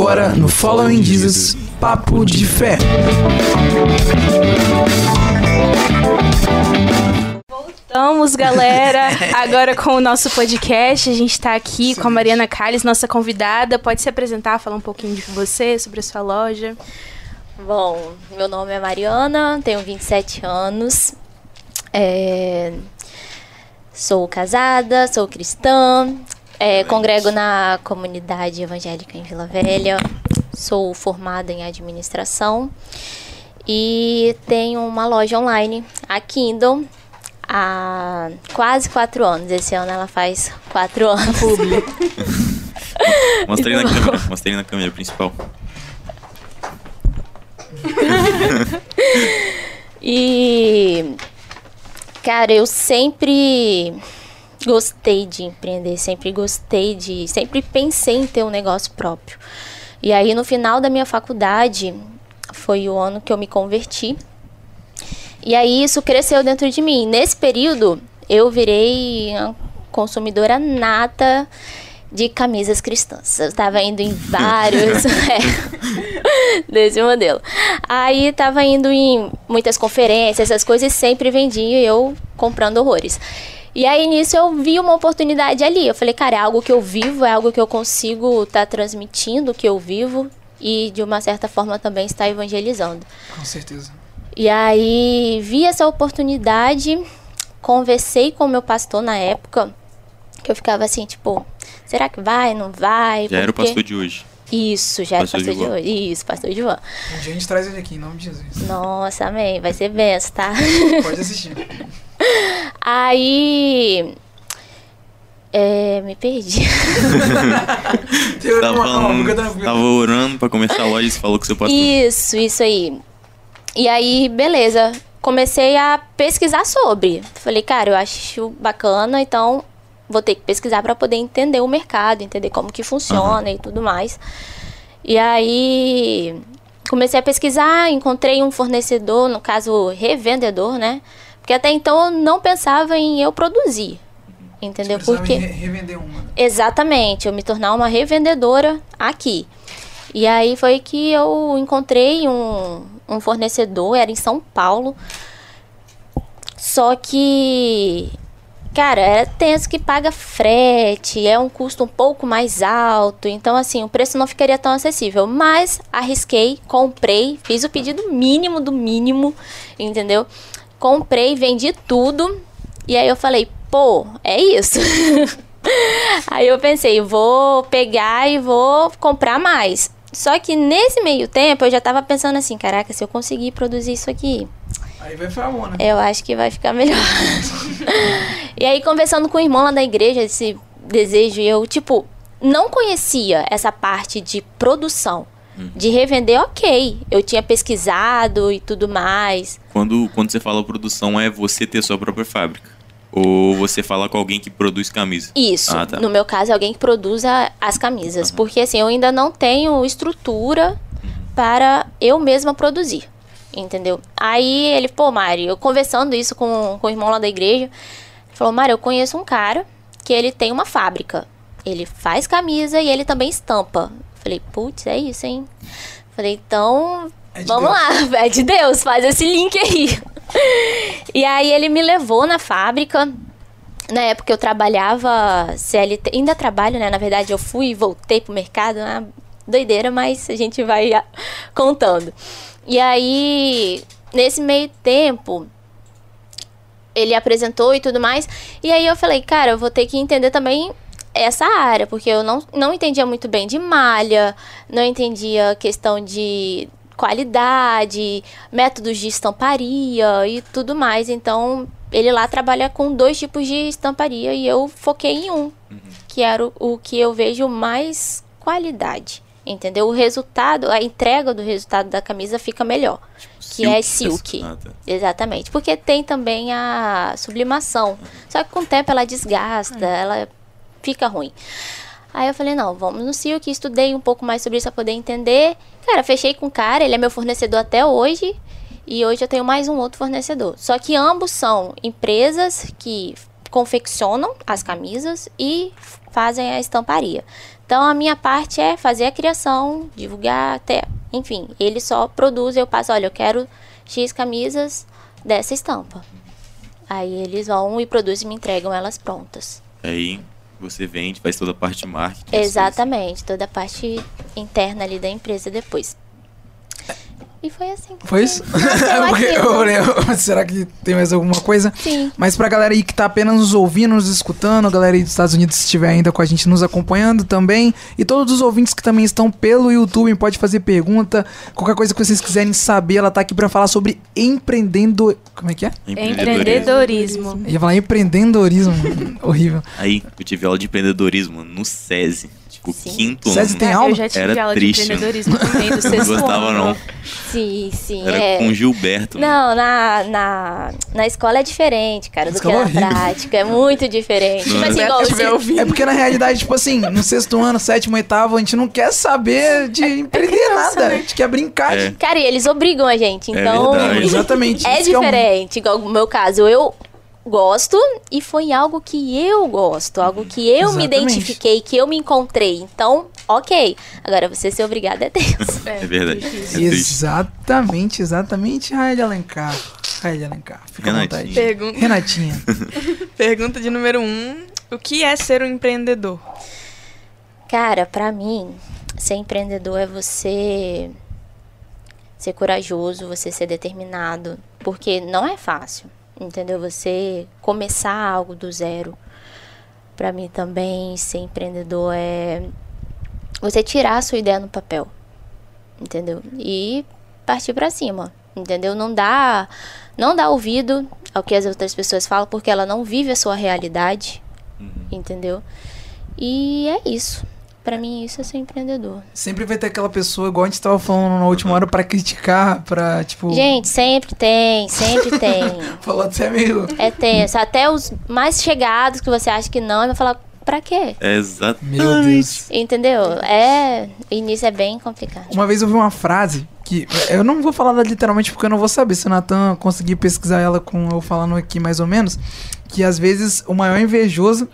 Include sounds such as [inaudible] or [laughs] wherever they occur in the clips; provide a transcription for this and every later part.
Agora no Following Jesus, Papo de Fé. Voltamos, galera. [laughs] Agora com o nosso podcast. A gente está aqui com a Mariana Calles, nossa convidada. Pode se apresentar, falar um pouquinho de você, sobre a sua loja. Bom, meu nome é Mariana, tenho 27 anos. É, Sou casada, sou cristã, é, congrego na comunidade evangélica em Vila Velha, sou formada em administração e tenho uma loja online, a Kindle, há quase quatro anos. Esse ano ela faz quatro anos. [laughs] [laughs] mostrei na câmera, mostrei na câmera principal. [laughs] e Cara, eu sempre gostei de empreender, sempre gostei de. Sempre pensei em ter um negócio próprio. E aí, no final da minha faculdade, foi o ano que eu me converti. E aí, isso cresceu dentro de mim. Nesse período, eu virei consumidora nata de camisas cristãs. Eu estava indo em vários [laughs] [laughs] é, desse modelo. Aí estava indo em muitas conferências, essas coisas, sempre vendia eu comprando horrores. E aí nisso eu vi uma oportunidade ali. Eu falei, cara, é algo que eu vivo, é algo que eu consigo estar tá transmitindo, que eu vivo e de uma certa forma também estar evangelizando. Com certeza. E aí vi essa oportunidade, conversei com o meu pastor na época, que eu ficava assim, tipo, será que vai, não vai? Já era o pastor de hoje. Isso, já pastor era o pastor de, de hoje. Isso, pastor de Ivan. Um dia a gente traz ele aqui, em nome de Jesus. Nossa, amém. Vai ser benção, tá? Pode assistir. [laughs] Aí. É, me perdi. [laughs] tava, falando, tava orando pra começar a loja e você falou que você pastor. Isso, isso aí. E aí, beleza. Comecei a pesquisar sobre. Falei, cara, eu acho bacana, então vou ter que pesquisar para poder entender o mercado, entender como que funciona uhum. e tudo mais. E aí comecei a pesquisar, encontrei um fornecedor, no caso revendedor, né? Porque até então eu não pensava em eu produzir. Entendeu? Você Porque revender uma. Né? Exatamente, eu me tornar uma revendedora aqui. E aí foi que eu encontrei um, um fornecedor, era em São Paulo. Só que Cara, é tenso que paga frete, é um custo um pouco mais alto, então assim, o preço não ficaria tão acessível. Mas arrisquei, comprei, fiz o pedido mínimo do mínimo, entendeu? Comprei, vendi tudo, e aí eu falei, pô, é isso. [laughs] aí eu pensei, vou pegar e vou comprar mais. Só que nesse meio tempo eu já tava pensando assim, caraca, se eu conseguir produzir isso aqui, Aí vai ficar bom, né? Eu acho que vai ficar melhor. [laughs] e aí, conversando com o irmão lá da igreja, esse desejo, eu, tipo, não conhecia essa parte de produção. De revender, ok. Eu tinha pesquisado e tudo mais. Quando, quando você fala produção, é você ter sua própria fábrica? Ou você fala com alguém que produz camisa? Isso. Ah, tá. No meu caso, é alguém que produza as camisas. Uhum. Porque, assim, eu ainda não tenho estrutura uhum. para eu mesma produzir entendeu? Aí ele, pô, Mari, eu conversando isso com, com o irmão lá da igreja, ele falou, Mari, eu conheço um cara que ele tem uma fábrica. Ele faz camisa e ele também estampa. Falei, putz, é isso, hein? Falei, então, é vamos Deus. lá, [laughs] é de Deus, faz esse link aí. [laughs] e aí ele me levou na fábrica. Na época eu trabalhava CLT, ainda trabalho, né? Na verdade, eu fui e voltei pro mercado, doideira, mas a gente vai contando. E aí, nesse meio tempo, ele apresentou e tudo mais. E aí eu falei, cara, eu vou ter que entender também essa área, porque eu não, não entendia muito bem de malha, não entendia questão de qualidade, métodos de estamparia e tudo mais. Então, ele lá trabalha com dois tipos de estamparia e eu foquei em um, uhum. que era o, o que eu vejo mais qualidade entendeu? O resultado, a entrega do resultado da camisa fica melhor, tipo, que é silk. Ah, tá. Exatamente, porque tem também a sublimação. Só que com o tempo ela desgasta, é. ela fica ruim. Aí eu falei, não, vamos no silk, estudei um pouco mais sobre isso para poder entender. Cara, fechei com o cara, ele é meu fornecedor até hoje. E hoje eu tenho mais um outro fornecedor. Só que ambos são empresas que confeccionam as camisas e fazem a estamparia. Então a minha parte é fazer a criação, divulgar até, enfim, eles só produzem, eu passo, olha, eu quero X camisas dessa estampa. Aí eles vão e produzem e me entregam elas prontas. Aí você vende, faz toda a parte de marketing. Exatamente, toda a parte interna ali da empresa depois. E foi assim. Foi isso? Porque [laughs] eu falei, será que tem mais alguma coisa? Sim. Mas pra galera aí que tá apenas nos ouvindo, nos escutando, a galera aí dos Estados Unidos que estiver ainda com a gente nos acompanhando também, e todos os ouvintes que também estão pelo YouTube, pode fazer pergunta, qualquer coisa que vocês quiserem saber, ela tá aqui pra falar sobre empreendendo... Como é que é? Empreendedorismo. Eu ia falar empreendedorismo, [laughs] horrível. Aí, eu tive aula de empreendedorismo no SESI. Tipo, Sim. quinto ano. tem aula? Eu já tive Era aula triste, de né? empreendedorismo [laughs] também do Não sexto gostava, ano. não. Sim, sim. Era é. com Gilberto. né? Não, na, na, na escola é diferente, cara, do que Escola na horrível. prática. É muito diferente. Não Tipo é? assim, igual ouvindo. É porque na realidade, tipo assim, no sexto ano, sétimo, oitavo, a gente não quer saber de empreender criança, nada. né? A gente quer brincar. É. de- Cara, e eles obrigam a gente, É então. verdade. Exatamente. É um- diferente, igual no meu caso, eu gosto e foi algo que eu gosto, algo que eu me Exatamente. identifiquei, que eu me encontrei. Então, ok. Agora você ser obrigado é tenso. [laughs] É verdade. difícil. É. Exatamente, exatamente, Rael Alencar. Rael Alencar. Fica à Renatinha. vontade. Pergunta, Renatinha. [laughs] pergunta de número um. O que é ser um empreendedor? Cara, pra mim, ser empreendedor é você ser corajoso, você ser determinado, porque não é fácil, entendeu? Você começar algo do zero. Pra mim também ser empreendedor é você tirar a sua ideia no papel, entendeu? E partir pra cima, entendeu? Não dá não dá ouvido ao que as outras pessoas falam porque ela não vive a sua realidade, entendeu? E é isso. Pra mim isso é ser empreendedor. Sempre vai ter aquela pessoa, igual a gente tava falando na última hora, pra criticar, pra, tipo... Gente, sempre tem, sempre tem. [laughs] Falou até meio... É tenso. Até os mais chegados que você acha que não, vai falar, pra quê? Exato. Meu Deus. Entendeu? É. Início é bem complicado. Uma vez eu vi uma frase que... Eu não vou falar literalmente porque eu não vou saber se o Natan conseguir pesquisar ela com eu falando aqui mais ou menos. Que às vezes o maior invejoso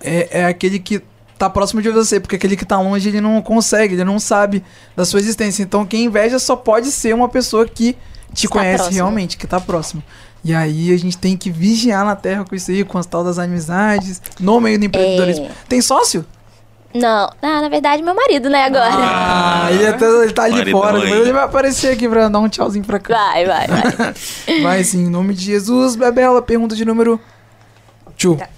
é, é aquele que tá próximo de você, porque aquele que tá longe ele não consegue, ele não sabe da sua existência. Então quem inveja só pode ser uma pessoa que te Está conhece próximo. realmente, que tá próximo. E aí a gente tem que vigiar na terra com isso aí, com as tal das amizades, no meio do empreendedorismo. É. Tem sócio? Não, ah, na verdade, meu marido, né, agora. Ah, ele, até, ele tá ali fora, ele vai aparecer aqui pra dar um tchauzinho pra cá. Vai, vai, vai. [laughs] Vai sim, em nome de Jesus, Bebela, pergunta de número 2. Tá.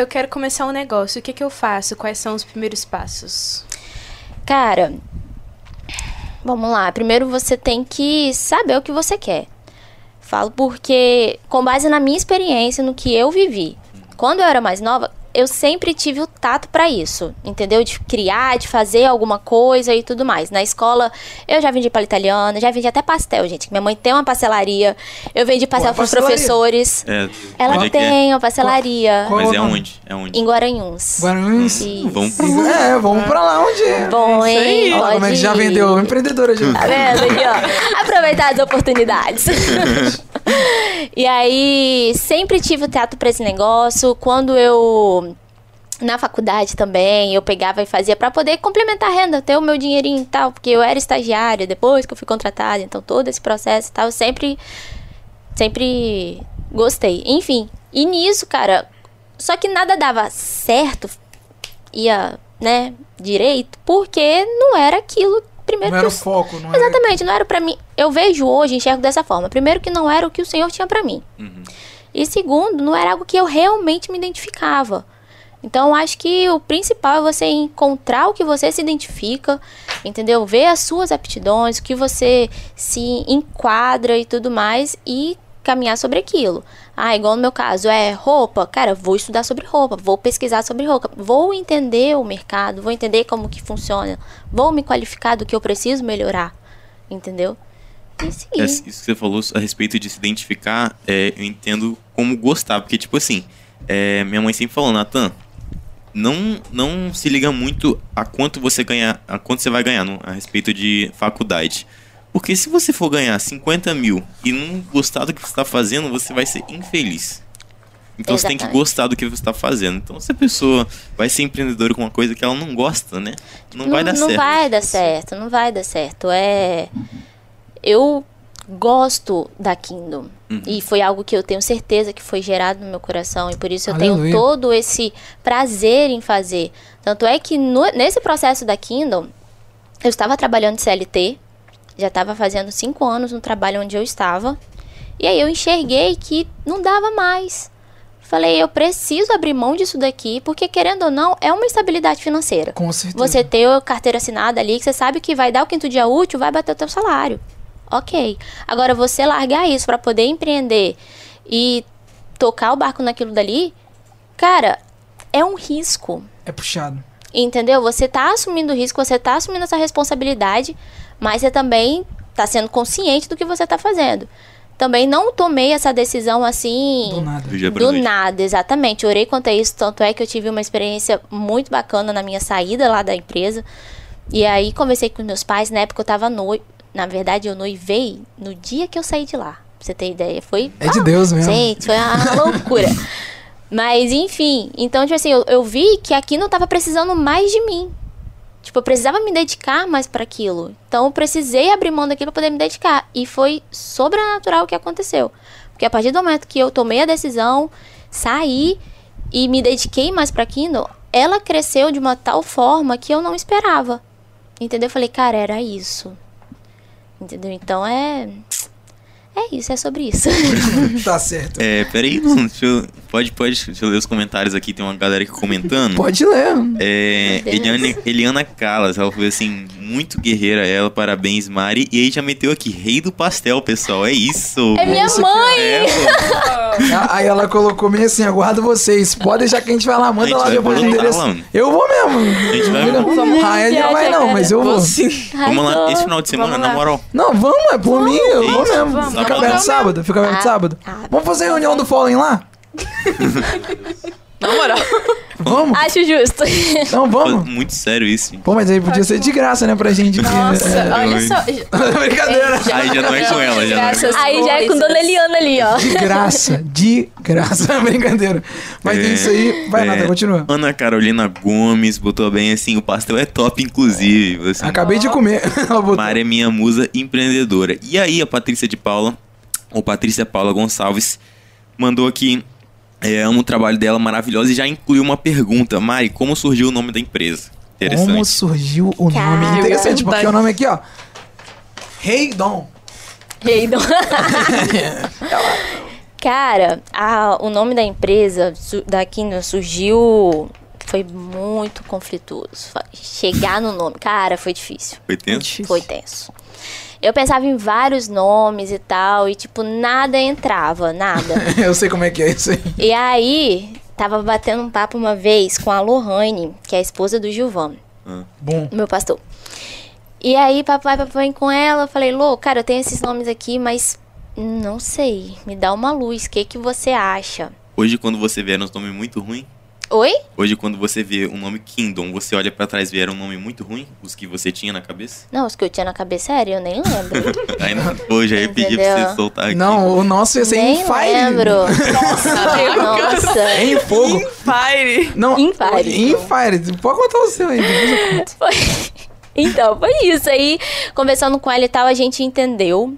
Eu quero começar um negócio. O que, que eu faço? Quais são os primeiros passos? Cara, vamos lá. Primeiro você tem que saber o que você quer. Falo porque, com base na minha experiência, no que eu vivi, quando eu era mais nova, eu sempre tive o tato pra isso, entendeu? De criar, de fazer alguma coisa e tudo mais. Na escola, eu já vendi palha italiana, já vendi até pastel, gente. que Minha mãe tem uma pastelaria. Eu vendi pastel Pô, pros pastelaria. professores. É, Ela é que é? tem uma pastelaria Qual- Mas é Qual o nome? onde? É onde? em Guaranhuns. Guarulhos. Isso. Vamos. É, vamos pra lá onde é. Bom, hein? Olha lá como é que já Pode vendeu. Empreendedora já. Tá vendo aqui, ó? Aproveitar as oportunidades. [laughs] e aí, sempre tive o teatro pra esse negócio. Quando eu. Na faculdade também, eu pegava e fazia pra poder complementar a renda, ter o meu dinheirinho e tal, porque eu era estagiária depois que eu fui contratada, então todo esse processo e tal, eu sempre. Sempre gostei. Enfim, e nisso, cara, só que nada dava certo, ia, né, direito, porque não era aquilo primeiro Não que era o foco, não era. Exatamente, não era pra mim. Eu vejo hoje, enxergo dessa forma. Primeiro que não era o que o Senhor tinha pra mim. Uhum. E segundo, não era algo que eu realmente me identificava. Então, acho que o principal é você encontrar o que você se identifica, entendeu? Ver as suas aptidões, o que você se enquadra e tudo mais e caminhar sobre aquilo. Ah, igual no meu caso, é roupa. Cara, vou estudar sobre roupa, vou pesquisar sobre roupa, vou entender o mercado, vou entender como que funciona, vou me qualificar do que eu preciso melhorar, entendeu? E seguir. É, isso que você falou a respeito de se identificar, é, eu entendo como gostar, porque, tipo assim, é, minha mãe sempre falou, Natan, não, não se liga muito a quanto você ganhar, a quanto você vai ganhar no- a respeito de faculdade. Porque se você for ganhar 50 mil e não gostar do que você está fazendo, você vai ser infeliz. Então você tem que Exatamente. gostar do que você está fazendo. Então se a pessoa vai ser empreendedora com uma coisa que ela não gosta, né? Não, vai dar não certo. vai dar certo, não vai dar certo. É. Eu gosto da Kingdom. Uhum. E foi algo que eu tenho certeza que foi gerado no meu coração. E por isso eu Aleluia. tenho todo esse prazer em fazer. Tanto é que no- nesse processo da Kingdom, eu estava trabalhando de CLT. Já estava fazendo cinco anos no trabalho onde eu estava. E aí eu enxerguei que não dava mais. Falei, eu preciso abrir mão disso daqui, porque querendo ou não, é uma estabilidade financeira. Com certeza. Você ter a carteira assinada ali, que você sabe que vai dar o quinto dia útil, vai bater o teu salário. Ok. Agora, você largar isso para poder empreender e tocar o barco naquilo dali, cara, é um risco. É puxado. Entendeu? Você tá assumindo o risco, você tá assumindo essa responsabilidade, mas você também tá sendo consciente do que você tá fazendo. Também não tomei essa decisão assim Do nada. Do dia pra do noite. nada, exatamente. Orei quanto a isso, tanto é que eu tive uma experiência muito bacana na minha saída lá da empresa. E aí conversei com meus pais, na época eu tava noiva. Na verdade, eu noivei no dia que eu saí de lá. Pra você ter ideia. Foi. É de Deus mesmo. Gente, foi uma loucura. [laughs] Mas, enfim, então, tipo assim, eu, eu vi que aqui não tava precisando mais de mim. Tipo, eu precisava me dedicar mais para aquilo. Então, eu precisei abrir mão daquilo pra poder me dedicar. E foi sobrenatural o que aconteceu. Porque a partir do momento que eu tomei a decisão, saí e me dediquei mais pra Kindle, ela cresceu de uma tal forma que eu não esperava. Entendeu? Eu falei, cara, era isso. Entendeu? Então é. É isso, é sobre isso. [laughs] Tá certo. É, peraí, não, deixa eu, pode, pode, deixa eu ler os comentários aqui, tem uma galera aqui comentando. Pode ler. É. Eliane, Eliana Calas, ela foi assim, muito guerreira ela, parabéns Mari. E aí já meteu aqui, rei do pastel, pessoal, é isso. É minha mãe! É. [laughs] Aí ela colocou meio assim, aguardo vocês. Pode deixar que a gente vai lá, A manda lá depois o endereço. Eu vou mesmo. A gente vai- Vamos. Raeli não vai não, mas eu vou. Vamos lá, esse final de semana, na moral. Não, vamos, é por mim, eu vou mesmo. vamos, Fica aberto sábado, fica aberto Ah, sábado. ah. Vamos fazer reunião do Fallen lá? [laughs] Na moral. Vamos? Acho justo. Então vamos. Muito sério isso. Pô, mas aí podia ser de graça, né, pra gente. que- Nossa, é. olha só. [laughs] Brincadeira. Aí já não é com ela, já não é Aí já é com. Dona Eliana ali, ó. De graça, de graça. [laughs] Brincadeira. Mas É, é isso aí. Vai, é, Nata, continua. Ana Carolina Gomes botou bem assim, o pastel é top, inclusive. Assim, Acabei de comer. [laughs] Ela botou. Mari é minha musa empreendedora. E aí, a Patrícia de Paula, ou Patrícia Paula Gonçalves, mandou aqui. É, amo o trabalho dela, maravilhosa, e já incluiu uma pergunta. Mari, como surgiu o nome da empresa? Interessante. Como surgiu o nome? Cara. Interessante, porque o nome aqui, ó. Rei Dom. Rei Dom. [laughs] Cara, a- o nome da empresa su- da Kindle surgiu. Foi muito conflituoso. Chegar no nome, cara, foi difícil. Foi tenso? Foi tenso. Eu pensava em vários nomes e tal, e tipo, nada entrava, nada. [laughs] Eu sei como é que é isso aí. E aí, tava batendo um papo uma vez com a Lohane, que é a esposa do Gilvan, Bom. meu pastor. E aí, papai, papai com ela, eu falei, Lô, cara, eu tenho esses nomes aqui, mas não sei, me dá uma luz, o que que você acha? Hoje, quando você vê uns nomes muito ruim, Oi? hoje, quando você vê o nome Kingdom, você olha pra trás e vê era um nome muito ruim, os que você tinha na cabeça? Não, os que eu tinha na cabeça era, eu nem lembro. [laughs] Aí, não- hoje, aí eu pedi pra você soltar aqui. Não, o nosso ia ser nem em fire. lembro. Nossa. Em fogo. Fire. Não, Em fire. Em fire. Pode contar o seu aí. depois eu conto. Foi- Então, foi isso. Aí, conversando com ela e tal, a gente entendeu.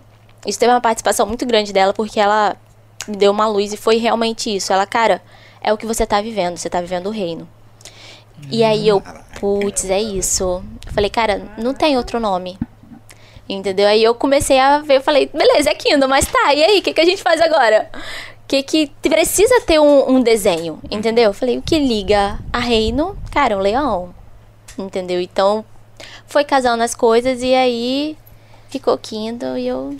Isso teve uma participação muito grande dela, porque ela me deu uma luz e foi realmente isso. Ela, cara, é o que você tá vivendo, você tá vivendo o reino. E aí eu, putz, é isso. Eu falei, cara, não tem outro nome. Entendeu? Aí eu comecei a ver, eu falei, beleza, é Kindle, mas tá, e aí, o que, que a gente faz agora? Que, que precisa ter um, um desenho, entendeu? Eu falei, o que liga a reino? Cara, um leão. Entendeu? Então, foi casando as coisas e aí ficou Kindle e eu.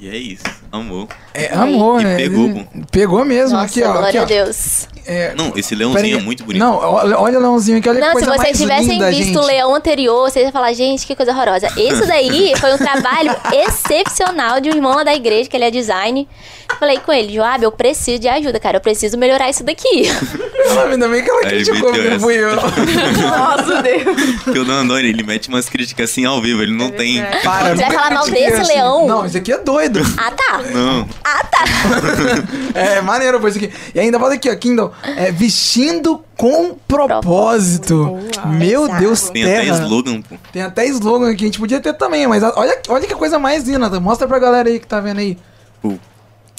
E é isso, amor. É amor, E né? pegou. Pegou mesmo. Nossa, aqui, ó. Aqui, glória ó. a Deus. É, Não, esse leãozinho é muito bonito. Não, olha, o leãozinho aqui, olha que Não, se coisa vocês mais tivessem linda, visto gente. o leão anterior, vocês iam falar, gente, que coisa horrorosa. Esse daí foi um [laughs] trabalho excepcional de um irmão lá da igreja, que ele é design. Falei com ele, Joab, eu preciso de ajuda, cara. Eu preciso melhorar isso daqui. [laughs] Ainda bem que ela criticou, não fui eu. [laughs] Nossa, Deus. Porque o Dan Andoni, ele mete umas críticas assim ao vivo, ele não tem. Para, Você vai falar mal desse leão? Não, isso aqui é doido. ah, tá. Não. Ah, tá. É maneiro, pô, isso aqui. E ainda bota aqui, ó, Kindle. É, vestindo com propósito. Meu Exato. Deus, Tem até terra. slogan, pô. Tem até slogan aqui, a gente podia ter também, mas olha, olha que coisa mais linda. Nathan. Mostra pra galera aí que tá vendo aí. Pô.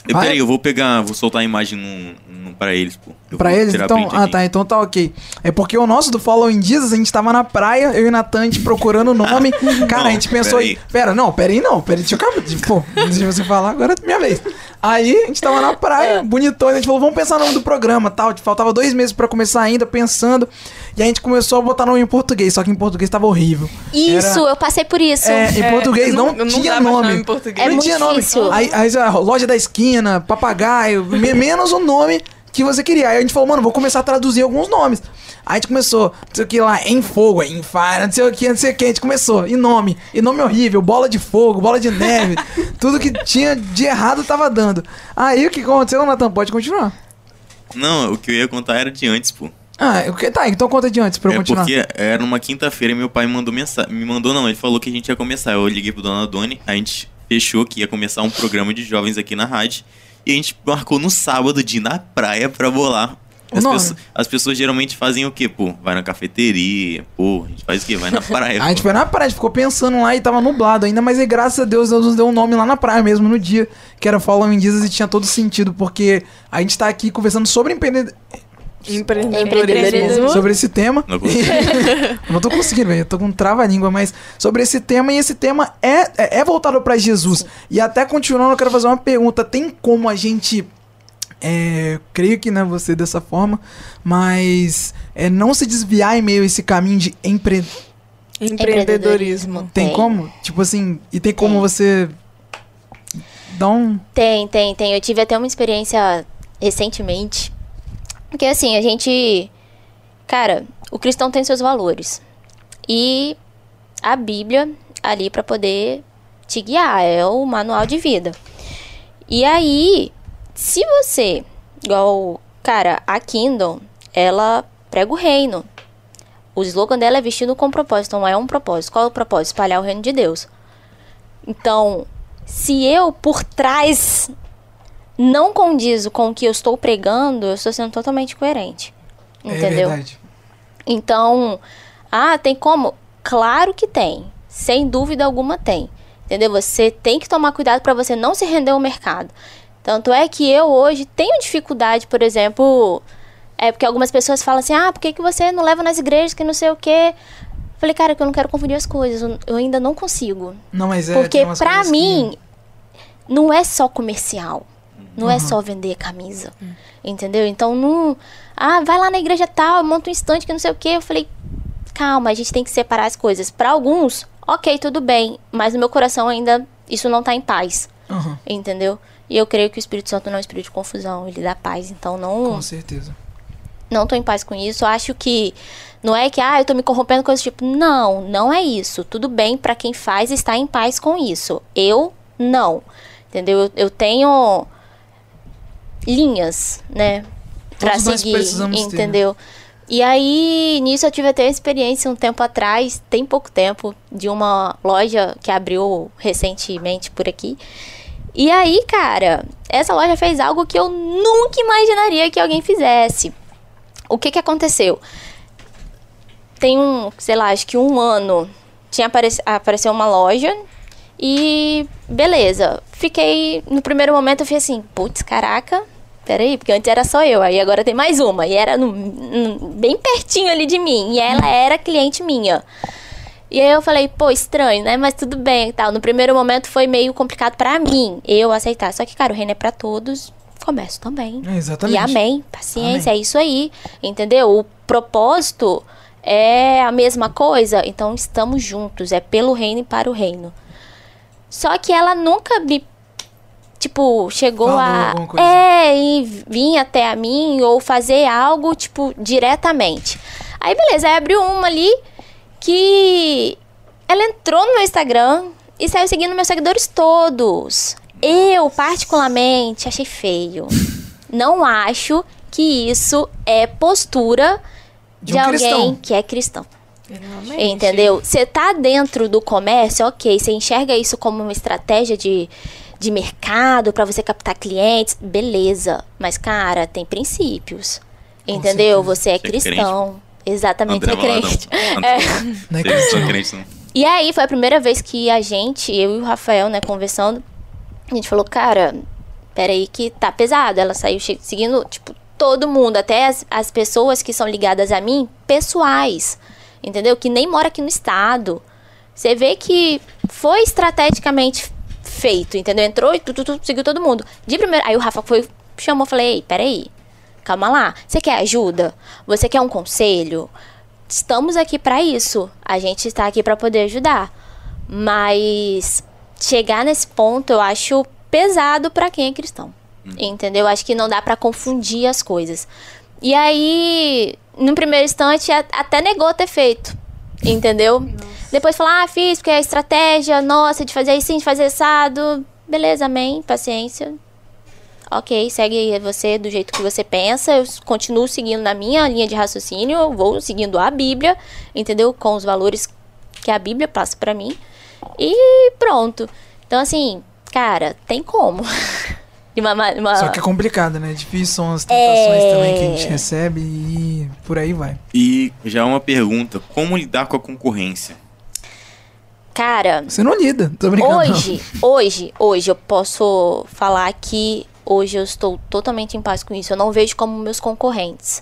Eu, peraí, eu vou pegar, vou soltar a imagem no, no, pra eles, pô. Eu Pra eles, então. Ah, aqui. tá, então tá ok. É porque o nosso do Following Jesus, a gente tava na praia, eu e o Natan, a gente procurando o nome. [laughs] Cara, Não, a gente pensou peraí. em. Pera, não, pera aí não, pera aí, deixa eu acabar. de- Pô, antes de você falar, agora é minha vez. Aí a gente tava na É. praia, bonitão, e a gente falou, vamos pensar no nome do programa tal. Faltava dois meses pra começar ainda, pensando. E a gente começou a botar nome em português, só que em português tava horrível. Isso, Era- eu passei por isso. É, em É, português não, não- tinha nome. nome em português. É não muito tinha nome. difícil. Aí, aí a loja da esquina, papagaio, me- menos o nome que você queria. Aí a gente falou, mano, vou começar a traduzir alguns nomes. Aí a gente começou, não sei o que lá, em fogo, em fire, não sei o que, não sei o que. A gente começou, e nome, e nome horrível, bola de fogo, bola de neve. [laughs] tudo que tinha de errado tava dando. Aí o que aconteceu, Natan? Pode continuar. Não, o que eu ia contar era de antes, pô. Ah, o que- tá, então conta de antes pra eu é continuar. porque era uma quinta-feira e meu pai me mandou mensagem. Me mandou não, ele falou que a gente ia começar. Eu liguei pro Dona Doni, a gente fechou que ia começar um programa de jovens aqui na rádio. E a gente marcou no sábado de ir na praia pra bolar. As, as pessoas geralmente fazem o quê, pô? Vai na cafeteria, pô, a gente faz o quê? Vai na praia. [laughs] A gente foi na praia, a gente ficou pensando lá e tava nublado ainda, mas aí, graças a Deus, Deus nos deu um nome lá na praia mesmo, no dia, que era Following Jesus e tinha todo sentido, porque a gente tá aqui conversando sobre empreendedor... Empreendedorismo. sobre esse tema. Não [laughs] não tô conseguindo, velho. Eu tô com trava-língua, mas sobre esse tema, e esse tema é, é, é voltado pra Jesus. E até continuando, eu quero fazer uma pergunta. Tem como a gente. É, creio que não é você dessa forma, mas é, não se desviar em meio a esse caminho de empre... Empreendedorismo. Tem, Tem. como? Tipo assim, e tem como você dar um. Tem, tem, tem. Eu tive até uma experiência recentemente. Porque assim, a gente. Cara, o cristão tem seus valores. E a Bíblia ali pra poder te guiar. É o manual de vida. E aí, se você. Igual. Cara, a Kindle, ela prega o reino. O slogan dela é vestido com propósito, não é um propósito. Qual é o propósito? Espalhar o reino de Deus. Então, se eu por trás não condizo com o que eu estou pregando, eu estou sendo totalmente coerente. É Entendeu? verdade. Então, ah, tem como? Claro que tem. Sem dúvida alguma tem. Entendeu? Você tem que tomar cuidado para você não se render ao mercado. Tanto é que eu hoje tenho dificuldade, por exemplo, é porque algumas pessoas falam assim: "Ah, por que, que você não leva nas igrejas que não sei o quê?" Falei, cara, que eu não quero confundir as coisas. eu- ainda não consigo. Não, mas é. Porque pra coisas que- mim, não é só comercial. Não é só vender camisa. Entendeu? Então não. Ah, vai lá na igreja tal, monta um estante que não sei o quê. Eu falei, calma, a gente tem que separar as coisas. Pra alguns, ok, tudo bem. Mas no meu coração ainda isso não tá em paz. Aham, Entendeu? E eu creio que o Espírito Santo não é um espírito de confusão, ele dá paz. Então não com certeza. não tô em paz com isso. Acho que não é que, ah, eu tô me corrompendo com esse tipo. Não, não é isso. Tudo bem pra quem faz estar em paz com isso. Eu não. Entendeu? Eu, eu tenho linhas, né? Pra Todos seguir, ter, né? entendeu? E aí, nisso eu tive até uma experiência um tempo atrás, tem pouco tempo, de uma loja que abriu recentemente por aqui. E aí, cara, essa loja fez algo que eu nunca imaginaria que alguém fizesse. O que que aconteceu? Tem um, sei lá, acho que um ano tinha aparec apareceu uma loja e beleza. Fiquei, no primeiro momento eu fiquei assim, putz, caraca, peraí, porque antes era só eu, aí agora tem mais uma. E era no- no- bem pertinho ali de mim, e ela era cliente minha. E aí eu falei, pô, estranho, né? Mas tudo bem e tal. No primeiro momento foi meio complicado pra mim, eu aceitar. Só que, cara, o reino é pra todos, comércio também. É, exatamente. E amém. Paciência, é isso aí. Entendeu? O propósito é a mesma coisa. Então estamos juntos. É pelo reino e para o reino. Só que ela nunca me tipo, chegou Falou a. É, e vir até a mim ou fazer algo, tipo, diretamente. Aí, beleza, aí abriu uma ali que ela entrou no meu Instagram e saiu seguindo meus seguidores todos. Eu, particularmente, achei feio. Não acho que isso é postura De de, um alguém cristão. que é cristão. Entendeu? Você tá dentro do comércio, ok. Você enxerga isso como uma estratégia de, de mercado para você captar clientes, beleza. Mas, cara, tem princípios. Entendeu? Você é Você é crente? cristão. Exatamente, André você é crente. André, Não é Vocês são cristão. crentes, não? E aí foi a primeira vez que a gente, eu e o Rafael, né, conversando, a gente falou, cara, peraí que tá pesado. Ela saiu seguindo, tipo, todo mundo, até as, as pessoas que são ligadas a mim, pessoais, entendeu? Que nem mora aqui no estado. Você vê que foi estrategicamente feito, entendeu? Entrou e tu, tu, tu, seguiu todo mundo. De primeiro, aí o Rafa foi, chamou, falei, ei, peraí, calma lá. Você quer ajuda? Você quer um conselho? Estamos aqui pra isso. A gente está aqui pra poder ajudar. Mas chegar nesse ponto eu acho pesado pra quem é cristão. Entendeu? Acho que não dá pra confundir as coisas. E aí, no primeiro instante, a- até negou ter feito. Entendeu? Depois falou, ah, fiz, porque é estratégia, nossa, de fazer assim, de fazer assado. Beleza, amém, paciência. Ok, segue você do jeito que você pensa. Eu continuo seguindo na minha linha de raciocínio, eu vou seguindo a Bíblia, entendeu? Com os valores que a Bíblia passa pra mim. E pronto. Então, assim, cara, tem como. [laughs] De uma, ma- uma- Só que é complicado, né? Difícil são as tentações É. também que a gente recebe e por aí vai. E já uma pergunta: como lidar com a concorrência? Cara, Você não lida, tô brincando. não. Hoje, [laughs] hoje, hoje eu posso falar que hoje eu estou totalmente em paz com isso. Eu não vejo como meus concorrentes.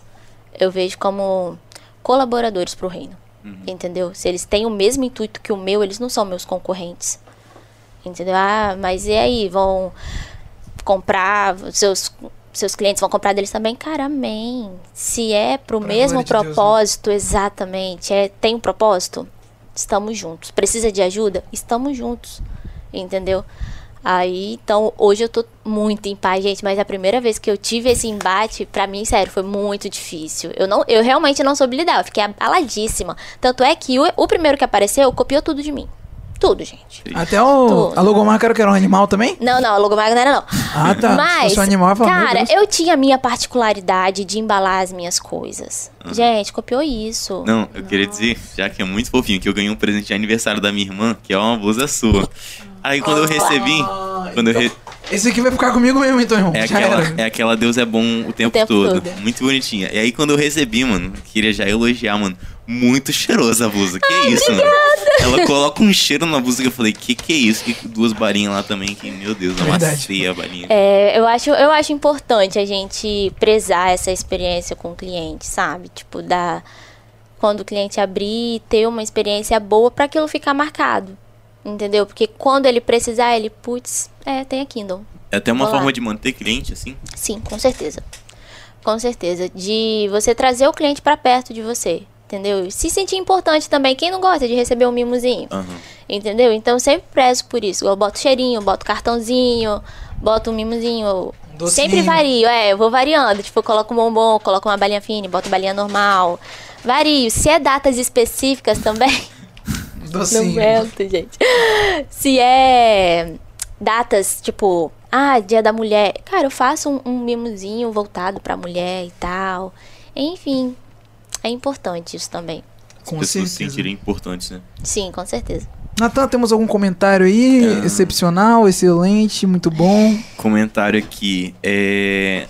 Eu vejo como colaboradores pro reino. Entendeu? Se eles têm o mesmo intuito que o meu, eles não são meus concorrentes. Entendeu? Ah, mas e aí? Vão comprar, seus, seus clientes vão comprar deles também? Cara, amém. Se é pro Pra mesmo glória de Deus, né? propósito, exatamente. É, tem um propósito? Estamos juntos. Precisa de ajuda? Estamos juntos. Entendeu? Aí, então, hoje eu tô muito em paz, gente, mas a primeira vez que eu tive esse embate, pra mim, sério, foi muito difícil. Eu não, eu realmente não soube lidar, eu fiquei abaladíssima. Tanto é que o, o primeiro que apareceu copiou tudo de mim. Tudo, gente. Até o, Tudo. a logomarca era que era um animal também? Não, não, a logomarca não era não. Ah, tá. Mas, um animal, eu meu cara, eu tinha a minha particularidade de embalar as minhas coisas. Gente, copiou isso. Não, eu queria dizer, já que é muito fofinho, que eu ganhei um presente de aniversário da minha irmã, que é uma blusa sua. Aí quando eu recebi, quando eu re- Esse aqui vai ficar comigo mesmo, então, irmão. é Já aquela, era. é aquela Deus é bom o tempo, tempo todo. todo. Muito bonitinha. E aí quando eu recebi, mano, queria já elogiar, mano. Muito cheirosa a blusa. Que isso, mano? Ela coloca um cheiro na blusa que eu falei, que que é isso? Que duas barinhas lá também, que, meu Deus, Verdade. amassei a barinha. É, eu acho, eu acho importante a gente prezar essa experiência com o cliente, sabe? Tipo, dar quando o cliente abrir, ter uma experiência boa pra aquilo ficar marcado. Entendeu? Porque quando ele precisar, ele, putz, é, tem a Kindle. É até uma Olá. forma de manter cliente, assim. Sim, com certeza. Com certeza. De você trazer o cliente pra perto de você. Entendeu? E Se sentir importante também. Quem não gosta de receber um mimozinho? Aham. Entendeu? Então eu sempre prezo por isso. Eu boto cheirinho, boto cartãozinho, boto um mimozinho. Docinho. Sempre vario, é, eu vou variando. Tipo, eu coloco um bombom, coloco uma balinha fina, boto balinha normal. Vario. Se é datas específicas também. [laughs] Não Docinho. aguento, gente. Se é datas, tipo, ah, dia da mulher. Cara, eu faço um, um mimozinho voltado pra mulher e tal. Enfim, é importante isso também. As Com pessoas se certeza. sentirem importantes, né? Sim, com certeza. Natan, temos algum comentário aí? Ah. Excepcional, excelente, muito bom. Comentário aqui. É.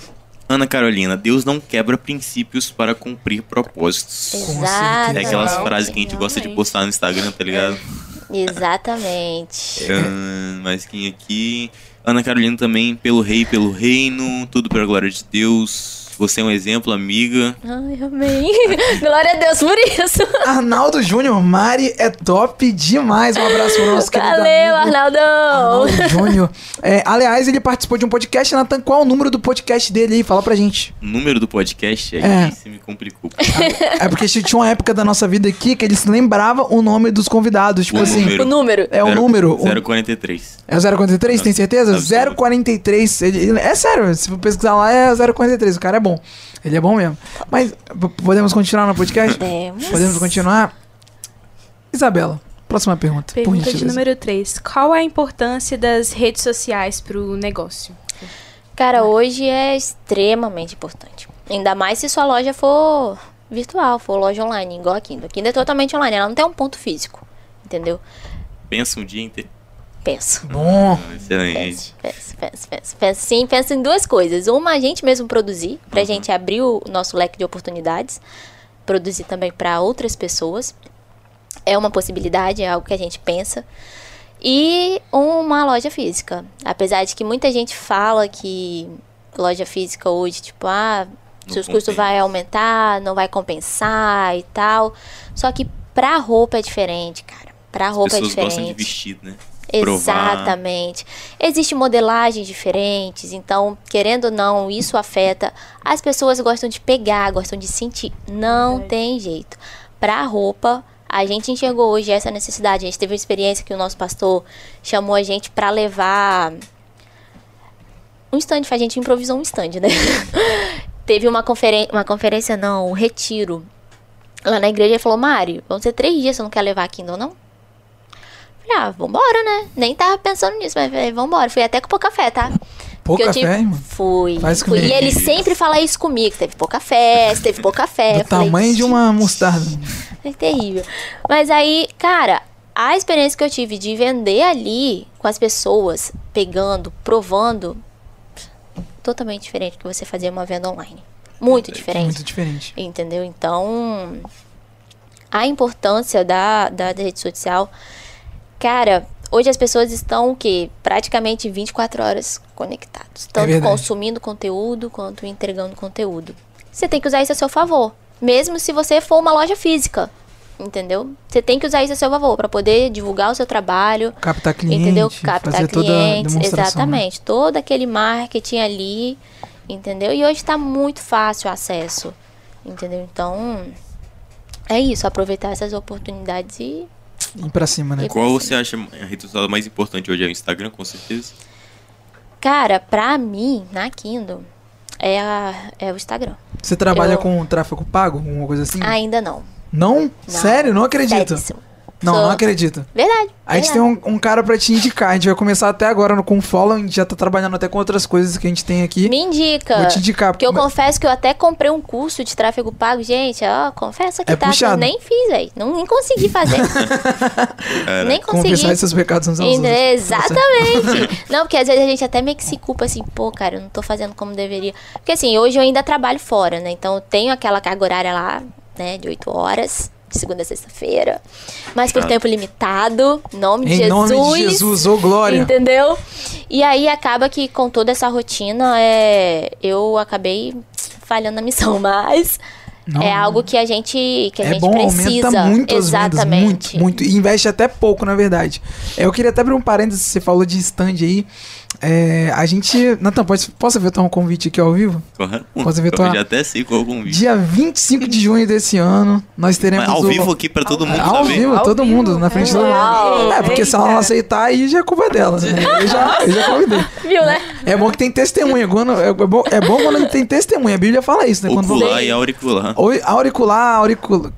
Ana Carolina, Deus não quebra princípios para cumprir propósitos. Exato. É aquelas frases que a gente gosta de postar no Instagram, tá ligado? Exatamente. Ah, [laughs] mais quem aqui? Ana Carolina também, pelo rei, pelo reino, tudo pela glória de Deus. Você é um exemplo, amiga. Ai, amém. [laughs] Glória a Deus por isso. Arnaldo Júnior, Mari é top demais. Um abraço pro nosso querido Valeu, amigo. Arnaldão. Arnaldo Júnior. É, aliás, ele participou de um podcast, Nathan. Qual é o número do podcast dele aí? Fala pra gente. O número do podcast aí É. se me complicou. É porque tinha uma época da nossa vida aqui que eles lembravam o nome dos convidados. Tipo O assim, número. O número. é o Zero- número. o- 043. É o 043, tem certeza? Absoluto. 043. Ele, ele- é sério, se for pesquisar lá é 043. O cara é bom. Ele é bom mesmo. Mas podemos continuar no podcast? Podemos. Podemos continuar? Isabela, próxima pergunta. Pergunta de número 3. Qual a importância das redes sociais pro negócio? Cara, hoje é extremamente importante. Ainda mais se sua loja for virtual, for loja online, igual a Kindle. A Kindle é totalmente online, ela não tem um ponto físico. Entendeu? Pensa um dia inteiro. Penso. Bom. Ah, Excelente. Penso, penso, penso, penso, penso. Sim, penso em duas coisas. Uma, a gente mesmo produzir, pra gente abrir o nosso leque de oportunidades. Produzir também para outras pessoas. É uma possibilidade, é algo que a gente pensa. E uma loja física. Apesar de que muita gente fala que loja física hoje, tipo, ah, Não seus custos vai aumentar, não vai compensar e tal. Só que pra roupa é diferente, cara. Pra As roupa é pessoas diferente. gostam de vestido, né? Provar. Exatamente. Existem modelagens diferentes, então, querendo ou não, isso afeta. As pessoas gostam de pegar, gostam de sentir. Não Verdade. tem jeito. Pra roupa, a gente enxergou hoje essa necessidade. A gente teve uma experiência que o nosso pastor chamou a gente pra levar um stand, a gente improvisou um stand, né? [laughs] teve uma conferência, uma conferência não, um retiro lá na igreja. Ele falou, Mari, vão ser três dias, você não quer levar a Kindle, não? Falei, ah, vambora, né? Nem tava pensando nisso, mas falei, vambora. Fui até com pouca fé, tá? Pouca eu fé, tive- irmão. Fui. Faz fui. comigo. E ele sempre fala isso comigo. Teve pouca fé, teve pouca fé. Do falei, tamanho de uma mostarda. é terrível. Mas aí, cara, a experiência que eu tive de vender ali com as pessoas, pegando, provando, totalmente diferente do que você fazer uma venda online. Muito diferente. Muito diferente. Entendeu? Então, a importância da, da rede social. Cara, hoje as pessoas estão o quê? Praticamente 24 horas conectados. Tanto verdade. consumindo conteúdo quanto entregando conteúdo. Você tem que usar isso a seu favor. Mesmo se você for uma loja física. Entendeu? Você tem que usar isso a seu favor para poder divulgar o seu trabalho. Captar cliente, entendeu? Captar clientes. demonstração. né? Exatamente. Todo aquele marketing ali. Entendeu? E hoje tá muito fácil o acesso. Entendeu? Então. É isso, aproveitar essas oportunidades e. Ir pra cima, né? E- Qual você acha a rede social mais importante hoje? É o Instagram, com certeza? Cara, pra mim, na Kindle, é, a, é o Instagram. Você trabalha Eu- com tráfego pago? Alguma coisa assim? Ainda não. Não? Sério? Não acredito. Seríssimo. Não, Sou- não acredito. Verdade. A gente verdade. tem um, um cara pra te indicar. A gente vai começar até agora no, com o follow. A gente já tá trabalhando até com outras coisas que a gente tem aqui. Me indica. Vou te indicar. Porque eu Mas- confesso que eu até comprei um curso de tráfego pago. Gente, ó, confesso que É tá. puxado. Eu nem fiz, velho. Não nem consegui fazer. [laughs] nem consegui. Confessar seus pecados uns aos. Exatamente. não, porque às vezes a gente até meio que se culpa assim, pô, cara, eu não tô fazendo como deveria. Porque assim, hoje eu ainda trabalho fora, né? Então eu tenho aquela carga horária lá, né, de 8 horas, de segunda a sexta-feira. Mas por Chato. tempo limitado, em nome de Em Jesus. nome de Jesus, ô glória. Entendeu? E aí acaba que com toda essa rotina, é, eu acabei falhando na missão, [laughs] mas Não, é algo que a gente que a é gente bom, precisa. aumenta muito as vendas, Exatamente. muito, muito. E investe até pouco, na verdade. É, Eu queria até abrir um parênteses, você falou de stand aí. É, a gente... Natan, pode, posso evitar um convite aqui ao vivo? Correto? Posso ver Eu já até sei qual é o convite. Dia 25 de junho desse ano, nós teremos... Mas ao o- vivo aqui pra todo mundo Ao também. vivo, Ao todo vivo, mundo, na frente é. do Uau. É, porque se ela não Eita. aceitar, aí já é culpa dela, né? Eu já, eu já convidei. Viu, né? É bom que tem testemunha. Quando, é, bom, é bom quando tem testemunha. A Bíblia fala isso, né? Quando Ocular e auricular. Oi, auricular, auricular.